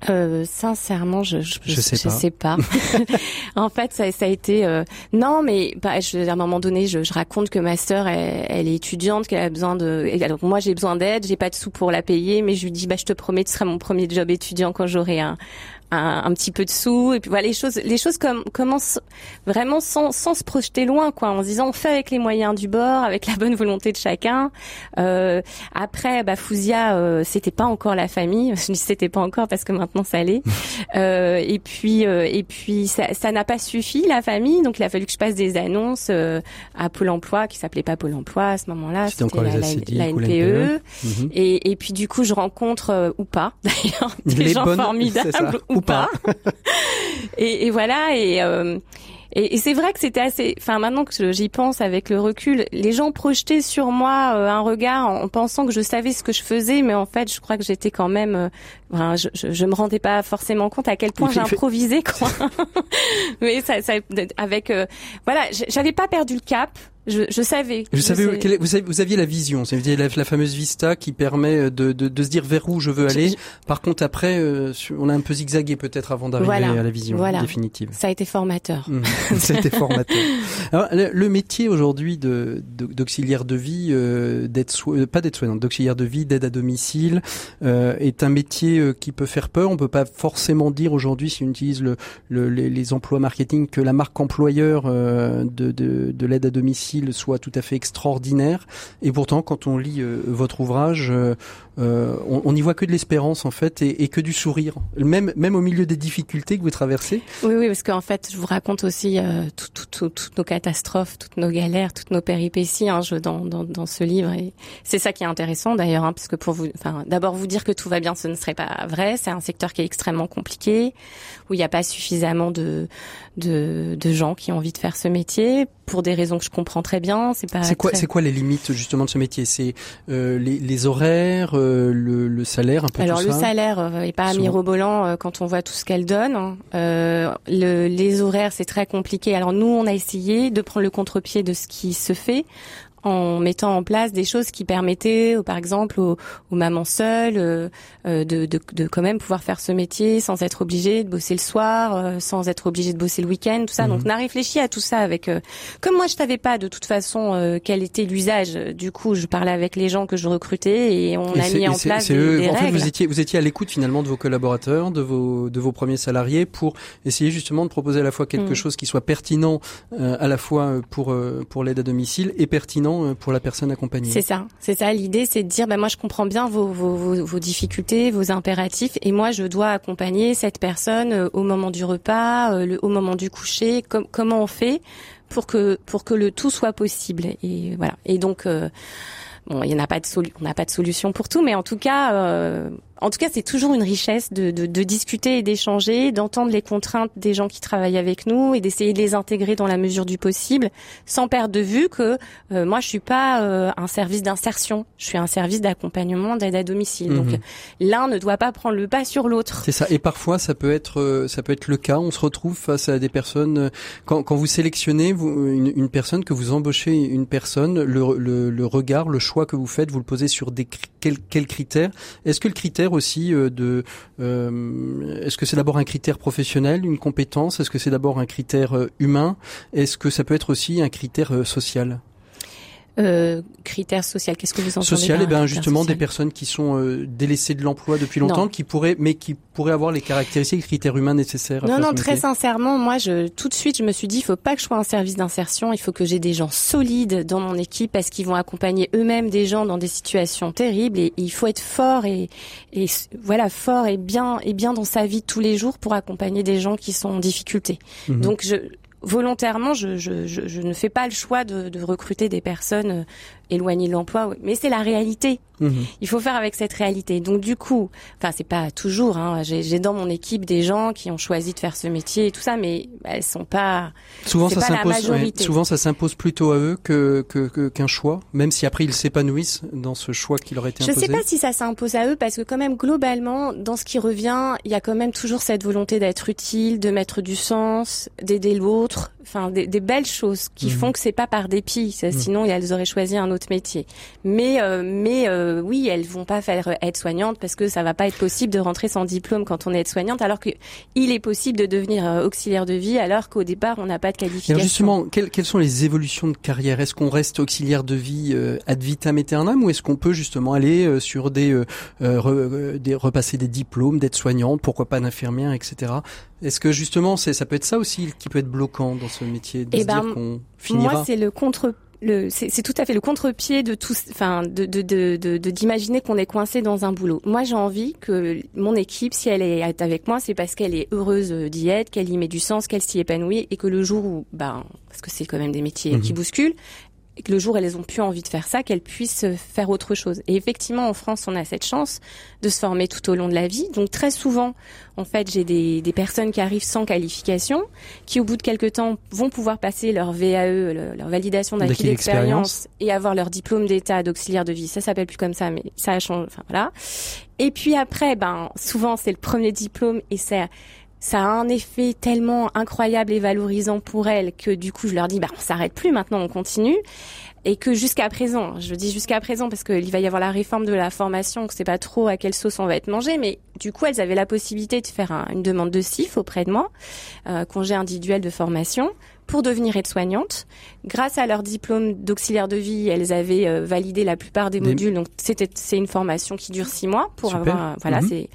Euh, sincèrement, je je, je, sais pas. [LAUGHS] [LAUGHS] en fait, ça, ça a été euh, non, mais bah, je, à un moment donné, je, je raconte que ma sœur, elle, elle, est étudiante, qu'elle a besoin de. Alors moi, j'ai besoin d'aide, j'ai pas de sous pour la payer, mais je lui dis, bah, je te promets, ce sera mon premier job étudiant quand j'aurai un, un, un, petit peu de sous et puis voilà les choses les choses comme commencent vraiment sans, sans se projeter loin quoi en se disant on fait avec les moyens du bord avec la bonne volonté de chacun. Euh, après bah Fouzia euh, c'était pas encore la famille. [LAUGHS] Je dis c'était pas encore parce que maintenant ça l'est. [LAUGHS] Euh, et puis euh, et puis ça n'a pas suffi la famille. Donc il a fallu que je passe des annonces euh, à Pôle Emploi qui s'appelait pas Pôle Emploi à ce moment-là. C'était la, la, NPE, e. et, et puis du coup je rencontre euh, ou pas [LAUGHS] d'ailleurs des gens formidables ou, pas. [LAUGHS] et, et, voilà, et, euh, et, et c'est vrai que c'était assez. Enfin, maintenant que j'y pense avec le recul, les gens projetaient sur moi euh, un regard en, pensant que je savais ce que je faisais, mais en fait, je crois que j'étais quand même. Euh, enfin, je, je, je, me rendais pas forcément compte à quel point [LAUGHS] j'improvisais, quoi. [LAUGHS] mais ça, ça avec. Euh, voilà, j'avais pas perdu le cap. Je, je, savais. Je, savais, vous, vous, aviez la vision, c'est la, la fameuse vista qui permet de, de, de, se dire vers où je veux aller. Par contre, après, on a un peu zigzagué peut-être avant d'arriver à la vision voilà. définitive. Ça a été formateur. Mmh. [LAUGHS] C'était formateur. [LAUGHS] Alors, le, métier aujourd'hui de, d'auxiliaire de, vie, euh, d'aide euh, pas d'aide soignante, d'auxiliaire de vie, d'aide à domicile, euh, est un métier euh, qui peut faire peur. On peut pas forcément dire aujourd'hui, si on utilise le, le les, les, emplois marketing, que la marque employeur euh, de, de, de l'aide à domicile soit tout à fait extraordinaire. Et pourtant, quand on lit votre ouvrage, on, on y voit que de l'espérance en fait et, que du sourire, même même au milieu des difficultés que vous traversez. Oui, oui, parce qu'en fait, je vous raconte aussi euh, toutes nos catastrophes, toutes nos galères, toutes nos péripéties hein, dans, ce livre. Et c'est ça qui est intéressant d'ailleurs, hein, parce que pour vous, d'abord vous dire que tout va bien, ce ne serait pas vrai. C'est un secteur qui est extrêmement compliqué, où il n'y a pas suffisamment de, de, de gens qui ont envie de faire ce métier pour des raisons que je comprends très bien. C'est pas. C'est quoi, c'est quoi les limites justement de ce métier? C'est euh, les, les, horaires, euh, le, le, salaire, un peu Alors tout le ça? salaire euh, est pas mirobolant euh, quand on voit tout ce qu'elle donne. Hein. Euh, le, les horaires, c'est très compliqué. Alors nous, on a essayé de prendre le contre-pied de ce qui se fait en mettant en place des choses qui permettaient, par exemple, aux, mamans seules euh, euh, de, de, de, quand même pouvoir faire ce métier sans être obligé de bosser le soir, euh, sans être obligé de bosser le week-end, tout ça. Donc, mhm. on a réfléchi à tout ça avec. comme moi, je savais pas de toute façon quel était l'usage. Du coup, je parlais avec les gens que je recrutais et on a mis en place des, En fait, vous étiez vous étiez à l'écoute finalement de vos collaborateurs, de vos de vos premiers salariés pour essayer justement de proposer à la fois quelque mm. chose qui soit pertinent à la fois pour pour l'aide à domicile et pertinent soulagement pour la personne accompagnée. C'est ça, c'est ça. L'idée, c'est de dire, ben moi, je comprends bien vos, vos, vos, difficultés, vos impératifs, et moi, je dois accompagner cette personne au moment du repas, le, au moment du coucher. comment on fait pour que pour que le tout soit possible? Et voilà. Et donc. Bon, il n'y a pas de on n'a pas de solution pour tout, mais en tout cas, euh, en tout cas, c'est toujours une richesse de, de, de discuter et d'échanger, d'entendre les contraintes des gens qui travaillent avec nous et d'essayer de les intégrer dans la mesure du possible, sans perdre de vue que euh, moi, je suis pas euh, un service d'insertion, je suis un service d'accompagnement d'aide à domicile. Donc, mhm. l'un ne doit pas prendre le pas sur l'autre. C'est ça. Et parfois, ça peut être, euh, ça peut être le cas. On se retrouve face à des personnes quand, quand vous sélectionnez vous, une, une, personne, que vous embauchez une personne, le, le, le, regard, le choix que vous faites, vous le posez sur des quels, quels critères? Est-ce que le critère aussi euh, de euh, est-ce que c'est d'abord un critère professionnel, une compétence? Est-ce que c'est d'abord un critère euh, humain? Est-ce que ça peut être aussi un critère social? Euh, critères sociaux, qu'est-ce que vous entendez Social, eh bien justement des personnes qui sont euh, délaissées de l'emploi depuis longtemps, qui pourraient, mais qui pourraient avoir les caractéristiques, les critères humains nécessaires. Non, non, très sincèrement, moi, je tout de suite, je me suis dit, il faut pas que je sois un service d'insertion, il faut que j'ai des gens solides dans mon équipe parce qu'ils vont accompagner eux-mêmes des gens dans des situations terribles et, il faut être fort et, et voilà fort et bien et bien dans sa vie tous les jours pour accompagner des gens qui sont en difficulté. Mhm. Donc je volontairement, je, je, je, ne fais pas le choix de, de recruter des personnes éloignées de l'emploi, mais c'est la réalité. Mhm. Il faut faire avec cette réalité. Donc du coup, enfin c'est pas toujours. Hein, J'ai dans mon équipe des gens qui ont choisi de faire ce métier et tout ça, mais elles sont pas. Souvent ça s'impose. souvent ça s'impose plutôt à eux que qu'un choix, même si après ils s'épanouissent dans ce choix qui leur a été imposé. Je sais pas si ça s'impose à eux parce que quand même globalement, dans ce qui revient, il y a quand même toujours cette volonté d'être utile, de mettre du sens, d'aider l'autre. Enfin des, des, belles choses qui mhm. font que c'est pas par dépit. Mhm. Sinon elles auraient choisi un autre métier. Mais euh, mais euh, euh, oui, elles vont pas faire aide-soignante parce que ça va pas être possible de rentrer sans diplôme quand on est aide-soignante, alors que il est possible de devenir euh, auxiliaire de vie alors qu'au départ on n'a pas de qualification. Alors justement, quelles, sont les évolutions de carrière? Est-ce qu'on reste auxiliaire de vie euh, ad vitam aeternam ou est-ce qu'on peut justement aller sur des, des repasser des diplômes d'aide-soignante, pourquoi pas d'infirmière, etc. Est-ce que justement, c'est ça peut être ça aussi qui peut être bloquant dans ce métier de eh se ben, dire qu'on finira? Moi, c'est le contre c'est tout à fait le contre-pied de tout, enfin, de d'imaginer de, de, qu'on est coincé dans un boulot. Moi, j'ai envie que mon équipe, si elle est avec moi, c'est parce qu'elle est heureuse d'y être, qu'elle y met du sens, qu'elle s'y épanouit, et que le jour où, ben, parce que c'est quand même des métiers mhm. qui bousculent, et que le jour où elles ont plus envie de faire ça, qu'elles puissent faire autre chose. Et effectivement, en France, on a cette chance de se former tout au long de la vie. Donc très souvent, en fait, j'ai des, des personnes qui arrivent sans qualification, qui au bout de quelques temps vont pouvoir passer leur VAE, leur validation d'acquis d'expérience, et avoir leur diplôme d'état d'auxiliaire de vie. Ça s'appelle plus comme ça, mais ça a changé. Enfin voilà. Et puis après, ben souvent c'est le premier diplôme et c'est ça a un effet tellement incroyable et valorisant pour elles que du coup je leur dis bah on s'arrête plus maintenant on continue et que jusqu'à présent je dis jusqu'à présent parce qu'il va y avoir la réforme de la formation que c'est pas trop à quelle sauce on va être mangé mais du coup elles avaient la possibilité de faire une demande de CIF auprès de moi euh, congé individuel de formation pour devenir aide-soignante. Grâce à leur diplôme d'auxiliaire de vie, elles avaient euh, validé la plupart des modules. Donc c'était c'est une formation qui dure six mois pour avoir voilà mhm. c'est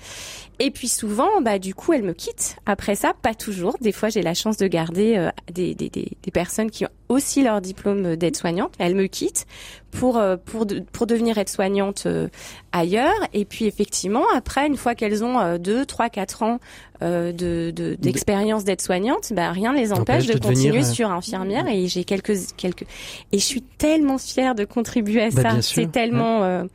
et puis souvent, bah du coup, elles me quittent. Après ça, pas toujours. Des fois, j'ai la chance de garder euh, des, des, des, des, personnes qui ont aussi leur diplôme d'aide-soignante. Elles me quittent pour euh, pour pour devenir aide-soignante euh, ailleurs. Et puis effectivement, après, une fois qu'elles ont deux, trois, quatre ans de d'expérience d'aide-soignante, bah rien ne les empêche, de, continuer sur infirmière. Et j'ai quelques quelques et je suis tellement fière de contribuer à bah, ça. C'est tellement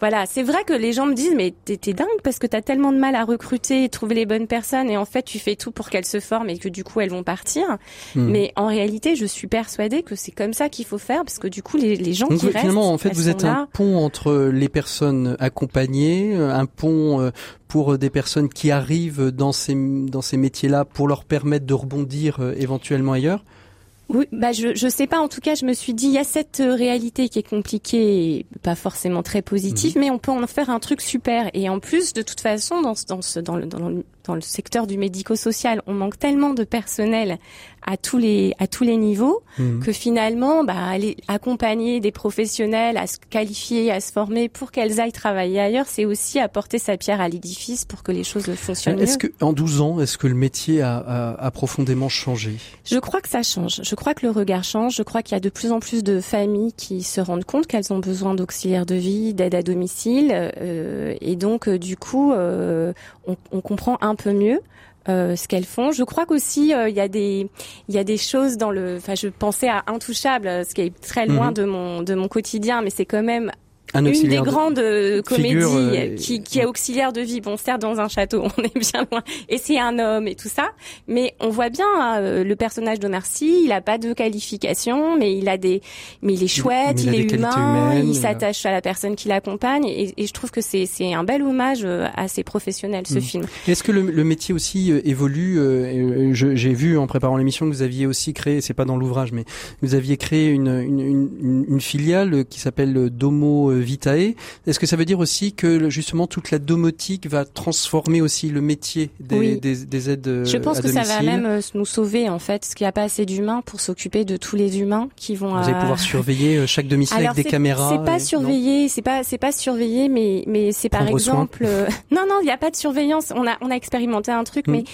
voilà, c'est vrai que les gens me disent mais t'es dingue parce que t'as tellement de mal à recruter et trouver les bonnes personnes et en fait tu fais tout pour qu'elles se forment et que du coup elles vont partir. Hmm. Mais en réalité, je suis persuadée que c'est comme ça qu'il faut faire parce que du coup les, les gens qui restent, finalement en fait vous êtes un pont entre les personnes accompagnées, un pont euh, pour des personnes qui arrivent dans ces dans ces métiers-là pour leur permettre de rebondir euh, éventuellement ailleurs. Oui, bah je je sais pas. En tout cas, je me suis dit il y a cette euh, réalité qui est compliquée, et pas forcément très positive, mhm. mais on peut en faire un truc super. Et en plus, de toute façon, dans dans ce dans le dans le, dans le secteur du médico-social, on manque tellement de personnel à tous les à tous les niveaux, mmh. que finalement, bah, aller accompagner des professionnels à se qualifier, à se former pour qu'elles aillent travailler ailleurs, c'est aussi apporter sa pierre à l'édifice pour que les choses fonctionnent. Est-ce que en 12 ans, est-ce que le métier a, a, a, profondément changé? Je crois que ça change. Je crois que le regard change. Je crois qu'il y a de plus en plus de familles qui se rendent compte qu'elles ont besoin d'auxiliaires de vie, d'aide à domicile, euh, et donc euh, du coup, euh, on, on comprend un peu mieux. Euh, ce qu'elles font. Je crois qu'aussi euh, il y a des il y a des choses dans le. Enfin, je pensais à Intouchable, ce qui est très loin mhm. de mon de mon quotidien, mais c'est quand même une des grandes euh, comédies euh, qui, qui est auxiliaire de vie. Bon, certes, dans un château, [LAUGHS] on est bien loin. Et c'est un homme et tout ça. Mais on voit bien hein, euh, le personnage de Narcy. Il a pas de qualification, mais il a des, mais il est chouette, il, est humain, il s'attache à la personne qui l'accompagne. Et, et, je trouve que c'est un bel hommage à ces professionnels, ce mm. film. Est-ce que le, le, métier aussi évolue J'ai vu en préparant l'émission que vous aviez aussi créé, c'est pas dans l'ouvrage, mais vous aviez créé une, une, une, une filiale qui s'appelle Domo Vitae. Est-ce que ça veut dire aussi que justement toute la domotique va transformer aussi le métier des, des, aides Je pense que ça va même euh, nous sauver en fait, parce qu'il n'y a pas assez d'humains pour s'occuper de tous les humains qui vont. Vous allez pouvoir surveiller euh, chaque domicile avec des caméras. C'est pas surveiller, c'est pas c'est pas surveiller, mais mais c'est par exemple. Euh, [LAUGHS] non non, il n'y a pas de surveillance. On a on a expérimenté un truc, hmm. mais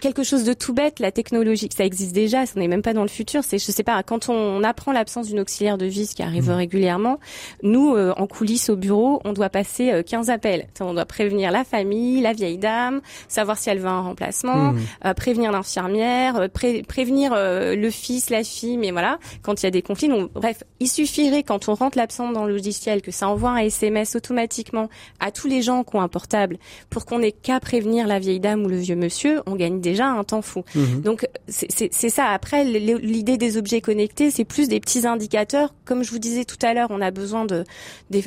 quelque chose de tout bête, la technologie, ça existe déjà, ça n'est même pas dans le futur. C'est je sais pas quand on, apprend l'absence d'une auxiliaire de vie, ce qui arrive hmm. régulièrement, nous euh, en coulisses au bureau, on doit passer 15 euh, appels. On doit prévenir la famille, la vieille dame, savoir si elle veut un remplacement, mmh. euh, prévenir l'infirmière, prévenir le fils, la fille, mais voilà, quand il y a des conflits. Donc, bref, il suffirait quand on rentre l'absent dans le logiciel que ça envoie un SMS automatiquement à tous les gens qui ont un portable pour qu'on ait qu'à prévenir la vieille dame ou le vieux monsieur, on gagne déjà un temps fou. Mmh. Donc c'est ça. Après, l'idée des objets connectés, c'est plus des petits indicateurs. Comme je vous disais tout à l'heure, on a besoin de,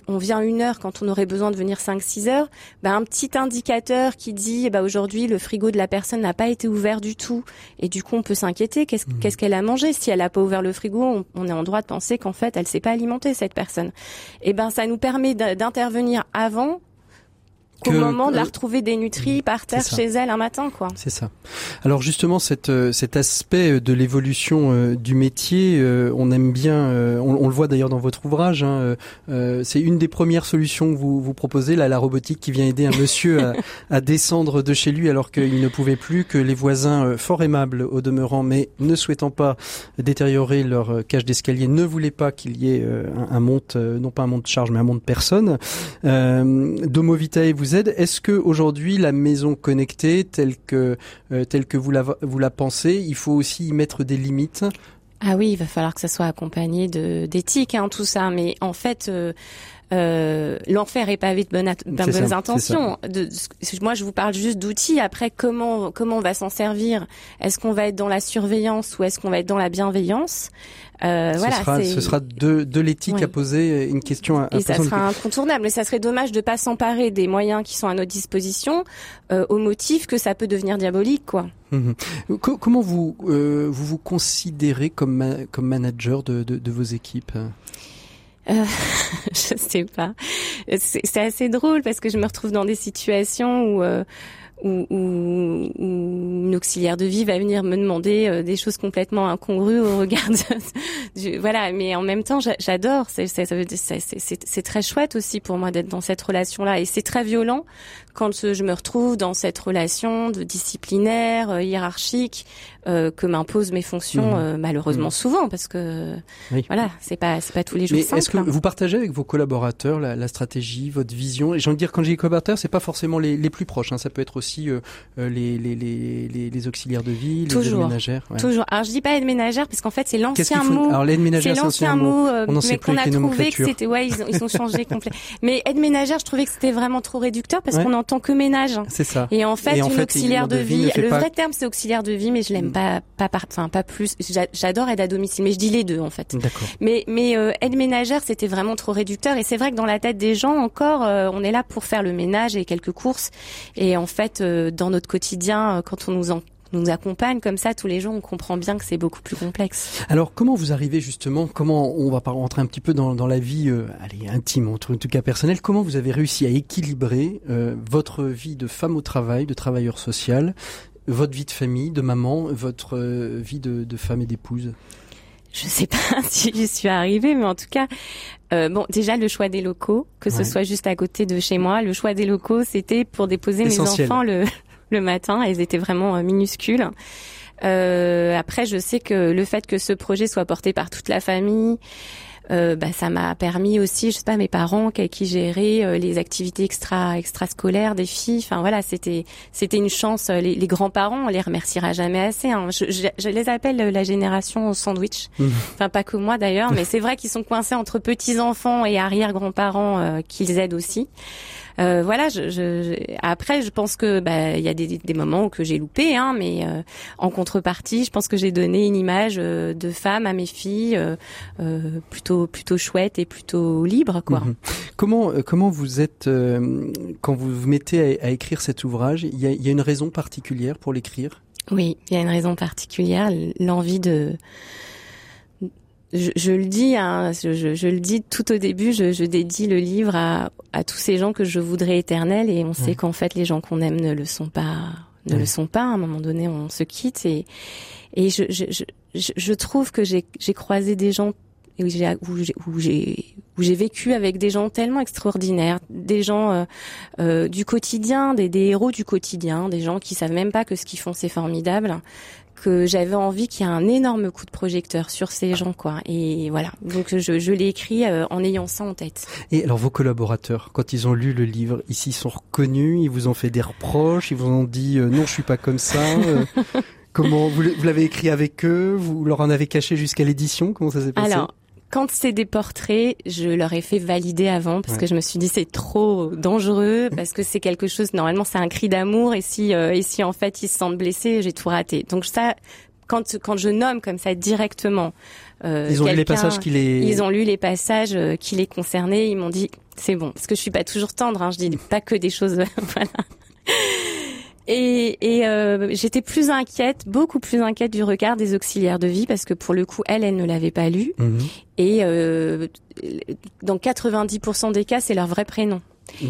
on vient une heure quand on aurait besoin de venir 5-6 heures, bah, un petit indicateur qui dit bah, aujourd'hui le frigo de la personne n'a pas été ouvert du tout. Et du coup on peut s'inquiéter. Qu'est-ce mmh. qu'est-ce qu'elle a mangé? Si elle n'a pas ouvert le frigo on, est en droit de penser qu'en fait elle s'est pas alimentée cette personne. Et ben ça nous permet d'intervenir avant au moment de la retrouver dénutrie par terre chez elle un matin, quoi. C'est ça. Alors justement, cette, euh, cet aspect de l'évolution euh, du métier, euh, on aime bien, on, le voit d'ailleurs dans votre ouvrage. Hein, c'est une des premières solutions que vous vous proposez, là, la robotique qui vient aider un monsieur à, [LAUGHS] à, descendre de chez lui alors qu'il ne pouvait plus, que les voisins, fort aimables au demeurant, mais ne souhaitant pas détériorer leur cage d'escalier, ne voulaient pas qu'il y ait un, un, monte, non pas un monte charge, mais un monte personne. Domo Vitae vous est-ce que aujourd'hui la maison connectée telle que euh, que vous la vous la pensez, il faut aussi y mettre des limites? Ah oui, il va falloir que ça soit accompagné de d'éthique, hein, tout ça. Mais en fait. Euh, euh, l'enfer est pavé de bonnes, bonnes intentions. De, moi, je vous parle juste d'outils. Après, comment comment on va s'en servir? Est-ce qu'on va être dans la surveillance ou est-ce qu'on va être dans la bienveillance? Euh, ce voilà, sera, ce sera de, de l'éthique à poser une question à, Et ça sera incontournable. Mais ça serait dommage de pas s'emparer des moyens qui sont à notre disposition euh, au motif que ça peut devenir diabolique, quoi. Hum. Comment vous, euh, vous vous considérez comme comme manager de, de, de vos équipes? Euh, [LAUGHS] je sais pas. C'est assez drôle parce que je me retrouve dans des situations où euh, où, où, une auxiliaire de vie va venir me demander euh, des choses complètement incongrues au regard de, [LAUGHS] voilà. Mais en même temps j'adore. C'est très chouette aussi pour moi d'être dans cette relation là et c'est très violent quand je me retrouve dans cette relation de disciplinaire, euh, hiérarchique, euh, que m'imposent mes fonctions, mhm. euh, malheureusement mhm. souvent, parce que voilà, c'est pas c'est pas tous les jours. Mais est-ce que vous partagez avec vos collaborateurs la, la stratégie, votre vision? Et j'ai envie de dire quand j'ai des collaborateurs, c'est pas forcément les, les plus proches. Hein, ça peut être aussi les, les, les, les, auxiliaires de vie, les aides ménagères. Ouais. Toujours. Alors je dis pas aide ménagère parce qu'en fait c'est l'ancien mot. Alors l'aide ménagère, c'est l'ancien mot, mais qu'on a trouvé que c'était ouais ils ont, ils ont changé [LAUGHS] complet. Mais aide ménagère, je trouvais que c'était vraiment trop réducteur parce qu'on tant que ménage. C'est ça. Et en fait, une auxiliaire de vie, le vrai terme c'est auxiliaire de vie, mais je l'aime mm. pas, pas enfin pas plus. J'adore aide à domicile, mais je dis les deux en fait. D'accord. Mais mais euh, aide ménagère, c'était vraiment trop réducteur. Et c'est vrai que dans la tête des gens, encore, euh, on est là pour faire le ménage et quelques courses. Et en fait, euh, dans notre quotidien, quand on nous en nous accompagne comme ça tous les jours, on comprend bien que c'est beaucoup plus complexe. Alors comment vous arrivez justement, comment on va rentrer un petit peu dans, dans la vie euh, allez, intime, en tout cas personnelle, comment vous avez réussi à équilibrer euh, votre vie de femme au travail, de travailleur social votre vie de famille, de maman, votre vie de, de femme et d'épouse? Je sais pas [LAUGHS] si j'y suis arrivée, mais en tout cas, euh, bon, déjà le choix des locaux, que ce soit juste à côté de chez moi, le choix des locaux, c'était pour déposer mes enfants le le matin. Ils étaient vraiment euh, minuscules. Euh, après, je sais que le fait que ce projet soit porté par toute la famille, euh, bah, ça m'a permis aussi, je sais pas, mes parents qui, qui géraient euh, les activités extra extrascolaires des filles. Enfin voilà, c'était c'était une chance. Les, les grands-parents, on les remerciera jamais assez. Hein. Je, je, je, les appelle la génération sandwich. Mmh. Enfin pas que moi d'ailleurs, mais c'est vrai qu'ils sont coincés entre petits enfants et arrière grands-parents euh, qu'ils aident aussi. Euh, voilà, je, je, après, je pense que bah il y a des, des moments où que j'ai loupé, hein, mais euh, en contrepartie, je pense que j'ai donné une image euh, de femme à mes filles plutôt plutôt chouette et plutôt libre, quoi. Mhm. Comment comment vous êtes quand vous vous mettez à, à écrire cet ouvrage Il y a, y a une raison particulière pour l'écrire? Oui, il y a une raison particulière, l'envie de je, je, le dis, hein, je, je, le dis tout au début, je, je dédie le livre à, à, tous ces gens que je voudrais éternels et on sait qu'en fait les gens qu'on aime ne le sont pas, ne le sont pas. À un moment donné, on se quitte et et je, je, je, trouve que j'ai croisé des gens où j'ai où j'ai où j'ai vécu avec des gens tellement extraordinaires, des gens euh, euh, du quotidien, des, des héros du quotidien, des gens qui savent même pas que ce qu'ils font c'est formidable, que j'avais envie qu'il y ait un énorme coup de projecteur sur ces gens, quoi. Et voilà. Donc je, je l'ai écrit euh, en ayant ça en tête. Et alors vos collaborateurs, quand ils ont lu le livre, ici ils sont reconnus, ils vous ont fait des reproches, ils vous ont dit euh, non, je suis pas comme ça. Euh, [LAUGHS] comment vous, l'avez écrit avec eux Vous leur en avez caché jusqu'à l'édition Comment ça s'est passé? Alors, quand c'est des portraits, je leur ai fait valider avant parce que je me suis dit c'est trop dangereux [LAUGHS] parce que c'est quelque chose normalement c'est un cri d'amour et si euh, et si en fait ils se sentent blessés, j'ai tout raté. Donc ça quand quand je nomme comme ça directement euh, ils ont lu les passages qui les ils ont lu les passages euh, qui les concernaient, ils m'ont dit c'est bon parce que je suis pas toujours tendre hein, je dis pas que des choses [LAUGHS] voilà. Et, et euh, j'étais plus inquiète, beaucoup plus inquiète du regard des auxiliaires de vie parce que pour le coup, elle, elle ne l'avait pas lu. Mhm. Et euh, dans 90% des cas, c'est leur vrai prénom.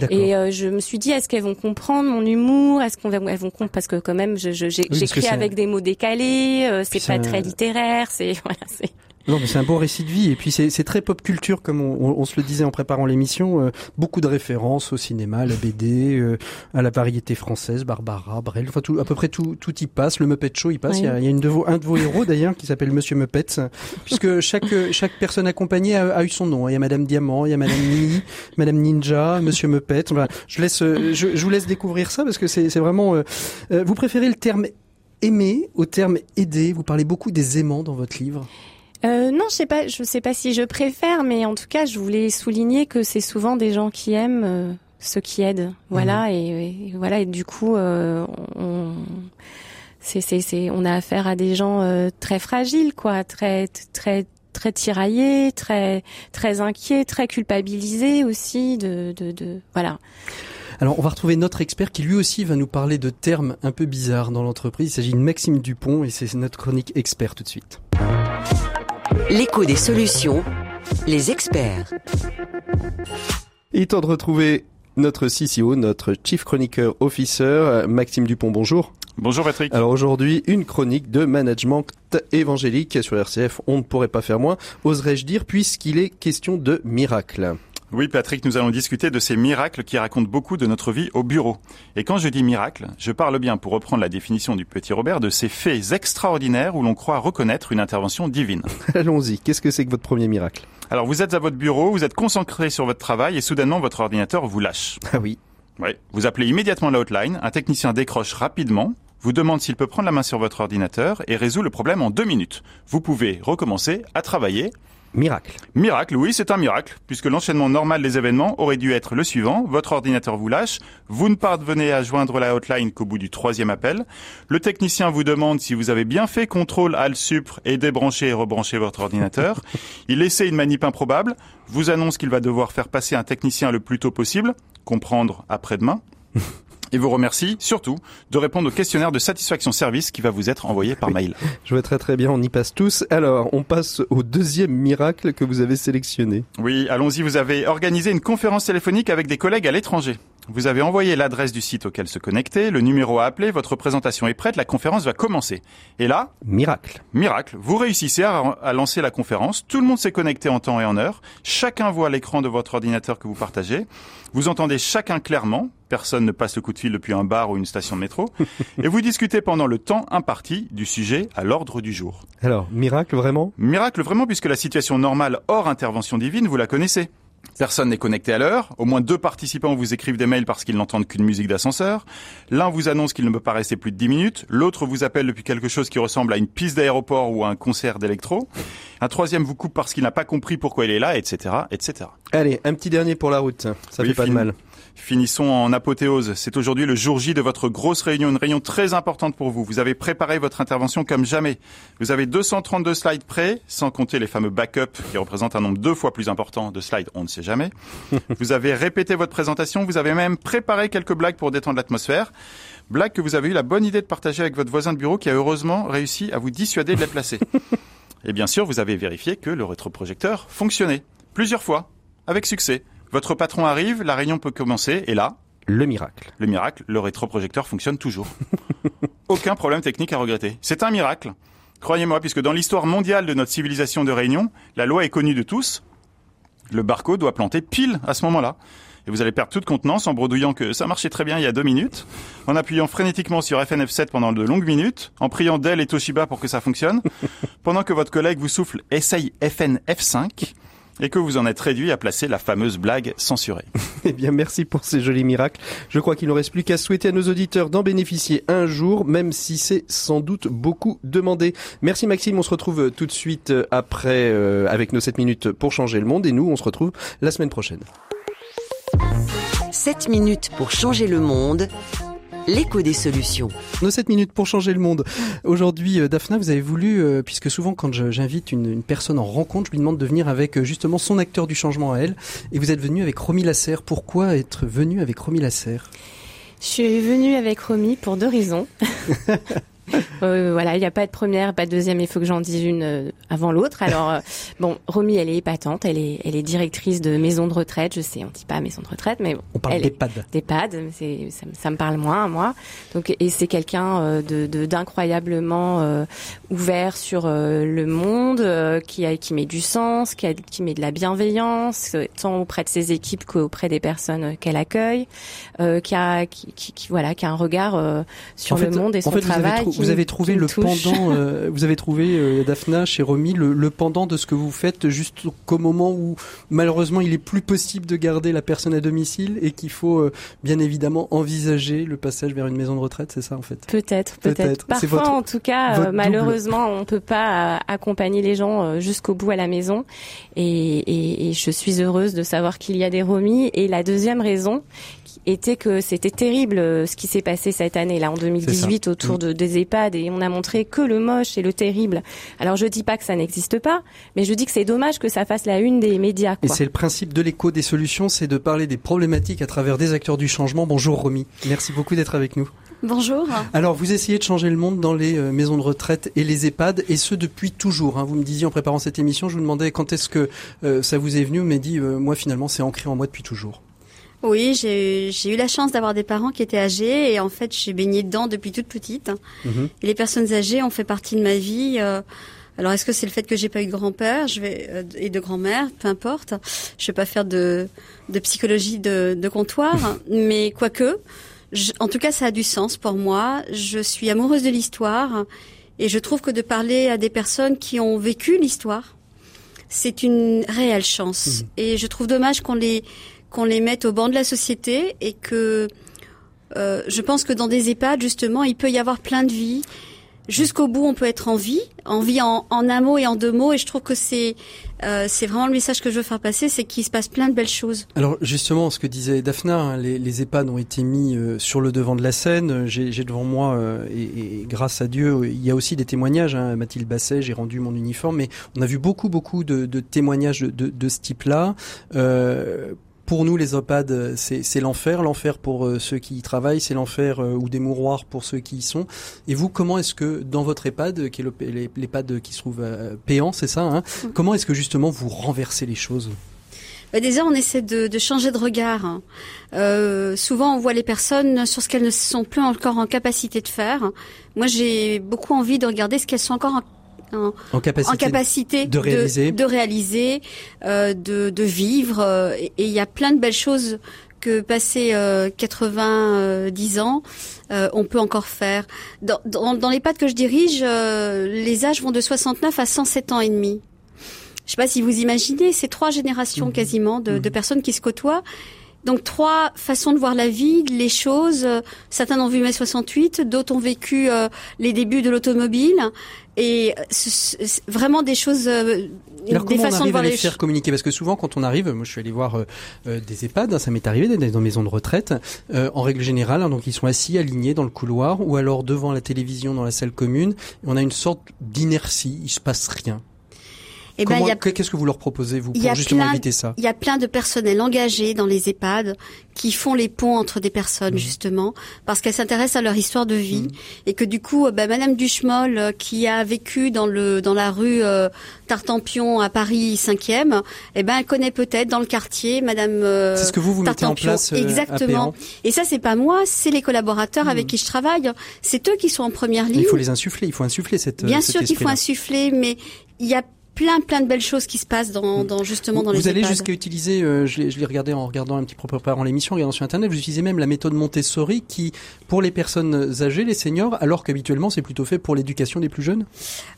Et euh, je me suis dit, est-ce qu'elles vont comprendre mon humour? Est-ce qu'on va, elles vont comprendre? Parce que quand même, j'écris avec des mots décalés, euh, c'est pas très littéraire, c'est [LAUGHS] voilà. Non, mais c'est un beau récit de vie. Et puis c'est très pop culture, comme on, on, se le disait en préparant l'émission. Euh, beaucoup de références au cinéma, à la BD, euh, à la variété française, Barbara, Brel. Enfin, tout, à peu près tout, tout y passe. Le Muppet Show, il passe. Il, y a, il y a, une de vos, un de vos héros d'ailleurs qui s'appelle Monsieur Muppet, puisque chaque chaque personne accompagnée a, a, eu son nom. Il y a Madame Diamant, il y a Madame Nini, Madame Ninja, Monsieur Muppet. Voilà. Je laisse, je, je, vous laisse découvrir ça parce que c'est vraiment. Euh, vous préférez le terme aimer au terme aider. Vous parlez beaucoup des aimants dans votre livre. Euh, non, je sais pas, je sais pas si je préfère, mais en tout cas, je voulais souligner que c'est souvent des gens qui aiment euh, ceux qui aident, voilà, mhm. et, voilà, et du coup, euh, on, c'est, c'est, c'est, on a affaire à des gens très fragiles, quoi, très, très, très tiraillés, très, très inquiets, très culpabilisés aussi, de, de, de voilà. Alors, on va retrouver notre expert qui lui aussi va nous parler de termes un peu bizarres dans l'entreprise. Il s'agit de Maxime Dupont et c'est notre chronique expert tout de suite. L'écho des solutions, les experts. Il est temps de retrouver notre CCO, notre Chief Chroniqueur Officer, Maxime Dupont, bonjour. Bonjour Patrick. Alors aujourd'hui, une chronique de management évangélique sur RCF, on ne pourrait pas faire moins, oserais-je dire, puisqu'il est question de miracle. Oui, Patrick, nous allons discuter de ces miracles qui racontent beaucoup de notre vie au bureau. Et quand je dis miracle, je parle bien, pour reprendre la définition du petit Robert, de ces faits extraordinaires où l'on croit reconnaître une intervention divine. [LAUGHS] Allons-y, qu'est-ce que c'est que votre premier miracle? Alors, vous êtes à votre bureau, vous êtes concentré sur votre travail et soudainement votre ordinateur vous lâche. Ah oui. Oui. Vous appelez immédiatement la hotline, un technicien décroche rapidement, vous demande s'il peut prendre la main sur votre ordinateur et résout le problème en deux minutes. Vous pouvez recommencer à travailler Miracle. Miracle, oui, c'est un miracle, puisque l'enchaînement normal des événements aurait dû être le suivant. Votre ordinateur vous lâche, vous ne parvenez à joindre la hotline qu'au bout du troisième appel. Le technicien vous demande si vous avez bien fait contrôle Alt Supre et débrancher et rebrancher votre ordinateur. [LAUGHS] Il essaie une manip improbable, vous annonce qu'il va devoir faire passer un technicien le plus tôt possible, comprendre après-demain. [LAUGHS] et vous remercie surtout de répondre au questionnaire de satisfaction service qui va vous être envoyé par mail. [LAUGHS] Je vois très très bien, on y passe tous. Alors, on passe au deuxième miracle que vous avez sélectionné. Oui, allons-y, vous avez organisé une conférence téléphonique avec des collègues à l'étranger. Vous avez envoyé l'adresse du site auquel se connecter, le numéro à appeler, votre présentation est prête, la conférence va commencer. Et là, miracle. Miracle, vous réussissez à, à lancer la conférence, tout le monde s'est connecté en temps et en heure, chacun voit l'écran de votre ordinateur que vous partagez, vous entendez chacun clairement, personne ne passe le coup de fil depuis un bar ou une station de métro, [LAUGHS] et vous discutez pendant le temps imparti du sujet à l'ordre du jour. Alors, miracle vraiment? Miracle vraiment puisque la situation normale hors intervention divine, vous la connaissez. Personne n'est connecté à l'heure. Au moins deux participants vous écrivent des mails parce qu'ils n'entendent qu'une musique d'ascenseur. L'un vous annonce qu'il ne peut pas rester plus de 10 minutes. L'autre vous appelle depuis quelque chose qui ressemble à une piste d'aéroport ou à un concert d'électro. Un troisième vous coupe parce qu'il n'a pas compris pourquoi il est là, etc., etc. Allez, un petit dernier pour la route. Ça Oui, fait pas de mal. Finissons en apothéose. C'est aujourd'hui le jour J de votre grosse réunion, une réunion très importante pour vous. Vous avez préparé votre intervention comme jamais. Vous avez 232 slides prêts, sans compter les fameux backups qui représentent un nombre deux fois plus important de slides, on ne sait jamais. [LAUGHS] vous avez répété votre présentation, vous avez même préparé quelques blagues pour détendre l'atmosphère. Blagues que vous avez eu la bonne idée de partager avec votre voisin de bureau qui a heureusement réussi à vous dissuader de les placer. [LAUGHS] Et bien sûr, vous avez vérifié que le rétroprojecteur fonctionnait. Plusieurs fois. Avec succès. Votre patron arrive, la réunion peut commencer, et là, Le miracle. le miracle, le rétroprojecteur fonctionne toujours. [LAUGHS] Aucun problème technique à regretter. C'est un miracle. Croyez-moi, puisque dans l'histoire mondiale de notre civilisation de réunion, la loi est connue de tous. Le barcode doit planter pile à ce moment-là. Et vous allez perdre toute contenance en bredouillant que ça marchait très bien il y a deux minutes, en appuyant frénétiquement sur FNF7 pendant de longues minutes, en priant Dell et Toshiba pour que ça fonctionne, [LAUGHS] pendant que votre collègue vous souffle essaye FNF5 et que vous en êtes réduit à placer la fameuse blague censurée. [LAUGHS] Eh bien, merci pour ces jolis miracles. Je crois qu'il ne reste plus qu'à souhaiter à nos auditeurs d'en bénéficier un jour, même si c'est sans doute beaucoup demandé. Merci Maxime, on se retrouve tout de suite après euh, avec nos 7 minutes pour changer le monde et nous, on se retrouve la semaine prochaine. 7 minutes pour changer le monde. L'écho des solutions. Nos 7 minutes pour changer le monde. Aujourd'hui, euh, Daphna, vous avez voulu, euh, puisque souvent quand j'invite une, une personne en rencontre, je lui demande de venir avec euh, justement son acteur du changement à elle. Et vous êtes venu avec Romy Lasserre. Pourquoi être venu avec Romy Lasserre? Je suis venue avec Romy pour deux raisons. [LAUGHS] [LAUGHS] Euh, voilà, il n'y a pas de première, pas de deuxième, il faut que j'en dise une euh, avant l'autre. Alors, euh, [LAUGHS] bon, Romy, elle est épatante, elle est, elle est directrice de maison de retraite, je sais, on dit pas maison de retraite, mais On parle d'EHPAD. d'EHPAD, ça, me- ça me parle moins à moi. Donc et c'est quelqu'un euh, de de- d'incroyablement euh, ouvert sur euh, le monde, euh, qui a qui met du sens, qui a, qui met de la bienveillance euh, tant auprès de ses équipes qu'auprès des personnes qu'elle accueille, euh, qui a qui, qui, voilà qui a un regard euh, sur En fait- le monde et en son fait, vous avez, travail. trou- vous avez trouvé le touche. pendant, euh, [LAUGHS] vous avez trouvé euh, Daphna chez Romy le, le pendant de ce que vous faites juste qu'au moment où malheureusement il est plus possible de garder la personne à domicile et qu'il faut euh, bien évidemment envisager le passage vers une maison de retraite, c'est ça en fait? Peut-être, Peut-être. Parfois, votre- en tout cas, euh, double. malheureusement, on peut pas euh, accompagner les gens euh, jusqu'au bout à la maison. Et, et- et je suis heureuse de savoir qu'il y a des remis. Et la deuxième raison était que c'était terrible euh, ce qui s'est passé cette année, là, en 2018, autour Mm. de, des EHPAD. Et on a montré que le moche et le terrible. Alors, je dis pas que ça n'existe pas, mais je dis que c'est dommage que ça fasse la une des médias. Et Quoi. c'est le principe de l'écho des solutions, c'est de parler des problématiques à travers des acteurs du changement. Bonjour Romy, merci beaucoup d'être avec nous. Bonjour. Alors, vous essayez de changer le monde dans les euh, maisons de retraite et les EHPAD, et ce depuis toujours. hein. Vous me disiez en préparant cette émission, je vous demandais quand est-ce que euh, ça vous est venu. M'avez dit, euh, moi finalement, c'est ancré en moi depuis toujours. Oui, j'ai j'ai eu la chance d'avoir des parents qui étaient âgés et en fait, j'ai baigné dedans depuis toute petite. Mhm. Et les personnes âgées ont fait partie de ma vie. euh, alors, est-ce que c'est le fait que j'ai pas eu de grand-père, je vais euh, et de grand-mère, peu importe. Je vais pas faire de de psychologie de, de comptoir, [LAUGHS] mais quoique, je- en tout cas, ça a du sens pour moi. Je suis amoureuse de l'histoire et je trouve que de parler à des personnes qui ont vécu l'histoire, c'est une réelle chance. Et je trouve dommage qu'on les qu'on les mette au banc de la société et que euh, je pense que dans des EHPAD justement, il peut y avoir plein de vie. Jusqu'au bout, on peut être en vie, en vie en, un mot et en deux mots. Et je trouve que c'est euh, c'est vraiment le message que je veux faire passer, c'est qu'il se passe plein de belles choses. Alors justement, ce que disait Daphna, hein, les, EHPAD ont été mis euh, sur le devant de la scène. J'ai j'ai devant moi, euh, et, et grâce à Dieu, il y a aussi des témoignages. Hein. Mathilde Basset, j'ai rendu mon uniforme, mais on a vu beaucoup, beaucoup de, de témoignages de, de, de ce type-là. Euh, pour nous les EHPAD, c'est l'enfer, l'enfer pour ceux qui y travaillent, c'est l'enfer ou des mouroirs pour ceux qui y sont. Et vous, comment est-ce que dans votre EHPAD, qui est l'EHPAD qui se trouve payant, c'est ça, hein, mm. comment est-ce que justement vous renversez les choses? Bah déjà, on essaie de, de changer de regard. Hein. Euh, souvent, on voit les personnes sur ce qu'elles ne sont plus encore en capacité de faire. Moi, j'ai beaucoup envie de regarder ce qu'elles sont encore en, en, capacité, en capacité, de réaliser, de, réaliser, euh, de, de, vivre. Euh, et il y a plein de belles choses que passé euh, 90 ans, euh, on peut encore faire. Dans, dans, dans les pattes que je dirige, euh, les âges vont de 69 à 107 ans et demi. Je sais pas si vous imaginez, c'est trois générations mhm. quasiment de, de, mhm. personnes qui se côtoient. Donc trois façons de voir la vie, les choses. Certains ont vu mai 68, d'autres ont vécu euh, les débuts de l'automobile. Et vraiment des choses euh, Alors, des façons on arrive de voir à les, faire communiquer? Parce que souvent quand on arrive moi je suis allé voir euh, euh des EHPAD hein, ça m'est arrivé d'être dans maisons de retraite euh, en règle générale hein, donc ils sont assis alignés dans le couloir ou alors devant la télévision dans la salle commune on a une sorte d'inertie il se passe rien eh ben, qu'est-ce que vous leur proposez vous pour justement éviter ça Il y a plein de personnels engagés dans les EHPAD qui font les ponts entre des personnes mmh. justement parce qu'elles s'intéressent à leur histoire de vie mmh. et que du coup, ben, Madame Duchemol euh, qui a vécu dans le dans la rue euh, Tartampion à Paris 5e, eh ben elle connaît peut-être dans le quartier Madame. Euh, c'est ce que vous vous mettez en place. Exactement. et ça c'est pas moi, c'est les collaborateurs avec mmh. qui je travaille. C'est eux qui sont en première ligne. il faut les insuffler. Il faut insuffler cette. Bien sûr qu'il faut insuffler, mais il y a plein plein de belles choses qui se passent dans, dans justement dans vous les Vous allez jusqu'à utiliser, euh, je l'ai regardé en regardant un petit peu préparant l'émission, en regardant sur internet, vous utilisez même la méthode Montessori qui, pour les personnes âgées, les seniors, alors qu'habituellement c'est plutôt fait pour l'éducation des plus jeunes.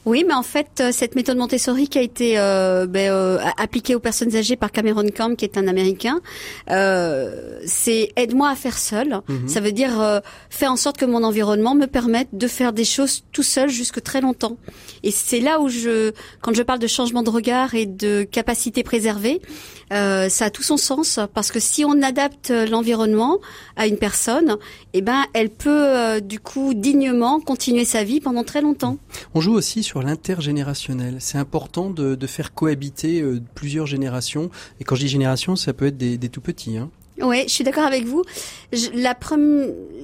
Oui, mais en fait euh, cette méthode Montessori qui a été euh, ben, euh, appliquée aux personnes âgées par Cameron Camp, qui est un Américain, euh, c'est aide-moi à faire seul. Mhm. Ça veut dire euh, faire en sorte que mon environnement me permette de faire des choses tout seul jusque très longtemps. Et c'est là où je, quand je parle de changement de regard et de capacité préservée, euh, ça a tout son sens parce que si on adapte l'environnement à une personne, eh ben elle peut euh, du coup dignement continuer sa vie pendant très longtemps. On joue aussi sur l'intergénérationnel. C'est important de, de, faire cohabiter euh, plusieurs générations. Et quand je dis génération, ça peut être des, des tout petits. Hein. Oui, je suis d'accord avec vous. Je, la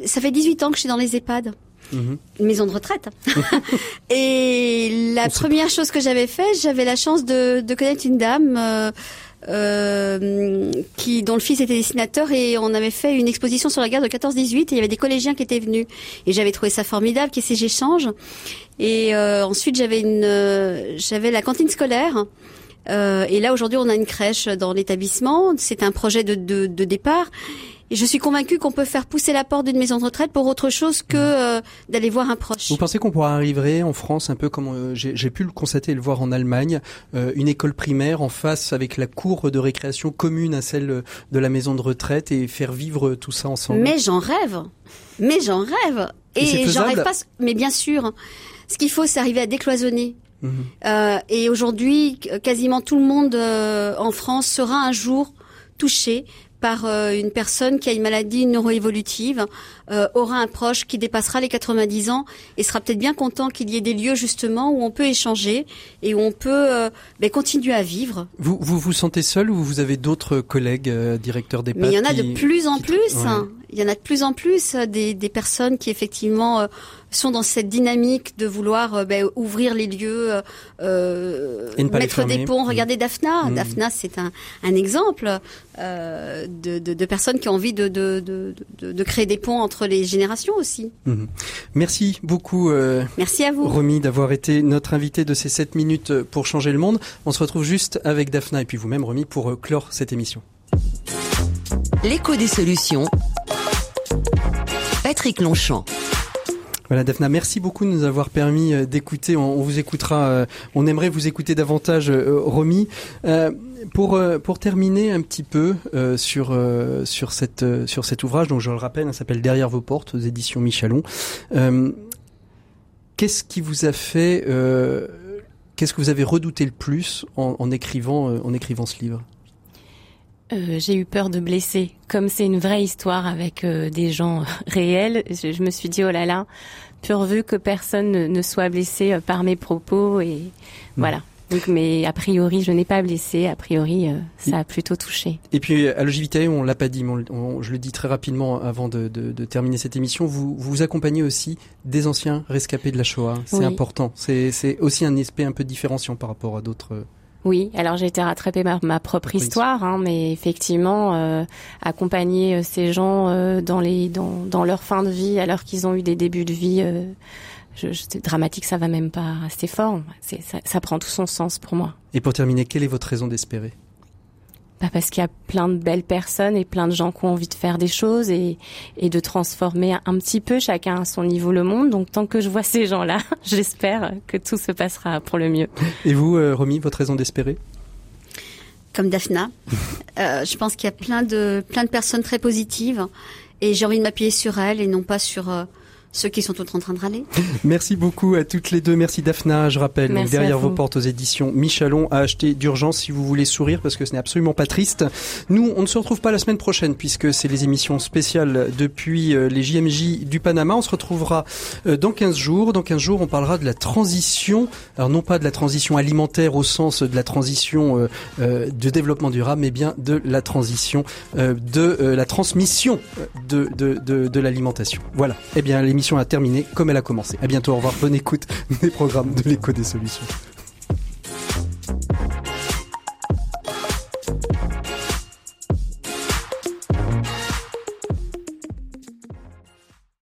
ça fait 18 ans que je suis dans les EHPAD. Une maison de retraite. [LAUGHS] et la première chose que j'avais fait, j'avais la chance de, de, connaître une dame euh, euh, qui dont le fils était dessinateur et on avait fait une exposition sur la guerre de 14-18 et il y avait des collégiens qui étaient venus et j'avais trouvé ça formidable qu'il y ait ces échanges. Et euh, ensuite j'avais une euh, j'avais la cantine scolaire. Euh, et là aujourd'hui on a une crèche dans l'établissement. C'est un projet de, de, de départ. Et je suis convaincue qu'on peut faire pousser la porte d'une maison de retraite pour autre chose que mmh. euh, d'aller voir un proche. Vous pensez qu'on pourra arriver en France un peu comme euh, j'ai pu le constater et le voir en Allemagne, euh, une école primaire en face avec la cour de récréation commune à celle de la maison de retraite et faire vivre tout ça ensemble? Mais j'en rêve. Mais j'en rêve. Et, j'en rêve pas. Mais bien sûr. Ce qu'il faut, c'est arriver à décloisonner. Mmh. Euh, et aujourd'hui, quasiment tout le monde en France sera un jour touché par euh, une personne qui a une maladie neuroévolutive euh, aura un proche qui dépassera les 90 ans et sera peut-être bien content qu'il y ait des lieux justement où on peut échanger et où on peut euh, ben, continuer à vivre. Vous, vous vous sentez seul ou vous avez d'autres collègues directeurs d'EHPAD Mais il y en a de plus en plus. Il y en a de plus en plus des, des personnes qui effectivement sont dans cette dynamique de vouloir euh, ben, ouvrir les lieux, euh, euh mettre des ponts. Regardez Daphna. Mm. Daphna, c'est un, un exemple euh, de, de, de, personnes qui ont envie de, de, de, créer des ponts entre les générations aussi. Mm. Merci beaucoup. Euh, Merci à vous. Romy d'avoir été notre invité de ces 7 minutes pour changer le monde. On se retrouve juste avec Daphna et puis vous-même, Romy, pour clore cette émission. L'écho des solutions. Patrick Longchamp. Voilà, Daphna, merci beaucoup de nous avoir permis euh, d'écouter. On, vous écoutera. Euh, on aimerait vous écouter davantage, euh, Romy. pour pour terminer un petit peu sur sur cette sur cet ouvrage, dont je le rappelle, hein, s'appelle Derrière vos portes aux éditions Michalon. Qu'est-ce qui vous a fait Qu'est-ce que vous avez redouté le plus en écrivant en écrivant ce livre? Euh, j'ai eu peur de blesser. Comme c'est une vraie histoire avec euh, des gens [LAUGHS] réels, je, me suis dit oh là là, pourvu que personne ne, soit blessé euh, par mes propos et hmm. voilà. Donc, mais a priori, je n'ai pas blessé. A priori, euh, ça a plutôt touché. Et puis à Logivitae, on l'a pas dit, mais je le dis très rapidement avant de, de, de terminer cette émission. Vous vous accompagnez aussi des anciens rescapés de la Shoah. C'est important. C'est aussi un aspect un peu différenciant par rapport à d'autres. Oui, alors j'ai été rattrapée par ma propre histoire, hein, mais effectivement, euh, accompagner euh, ces gens euh, dans les dans, dans leur fin de vie, alors qu'ils ont eu des débuts de vie euh, je, je, dramatique, ça va même pas rester fort. Ça, ça prend tout son sens pour moi. Et pour terminer, quelle est votre raison d'espérer? Bah parce qu'il y a plein de belles personnes et plein de gens qui ont envie de faire des choses et, et de transformer un petit peu chacun à son niveau le monde. Donc tant que je vois ces gens-là, [LAUGHS] j'espère que tout se passera pour le mieux. Et vous, euh, Romy, votre raison d'espérer? Comme Daphna, [LAUGHS] euh, je pense qu'il y a plein de plein de personnes très positives et j'ai envie de m'appuyer sur elles et non pas sur euh, ceux qui sont en train de râler. Merci beaucoup à toutes les deux. Merci Daphna. Je rappelle, derrière vos portes aux éditions Michalon à acheter d'urgence si vous voulez sourire parce que ce n'est absolument pas triste. Nous, on ne se retrouve pas la semaine prochaine puisque c'est les émissions spéciales depuis euh, les JMJ du Panama. On se retrouvera euh, dans 15 jours. Dans 15 jours, on parlera de la transition. Alors non pas de la transition alimentaire au sens de la transition euh, de développement durable, mais bien de la transition de la transmission de, de, de, de l'alimentation. Voilà. Eh bien, a terminé comme elle a commencé. À bientôt, au revoir, bonne écoute des programmes de l'écho des solutions.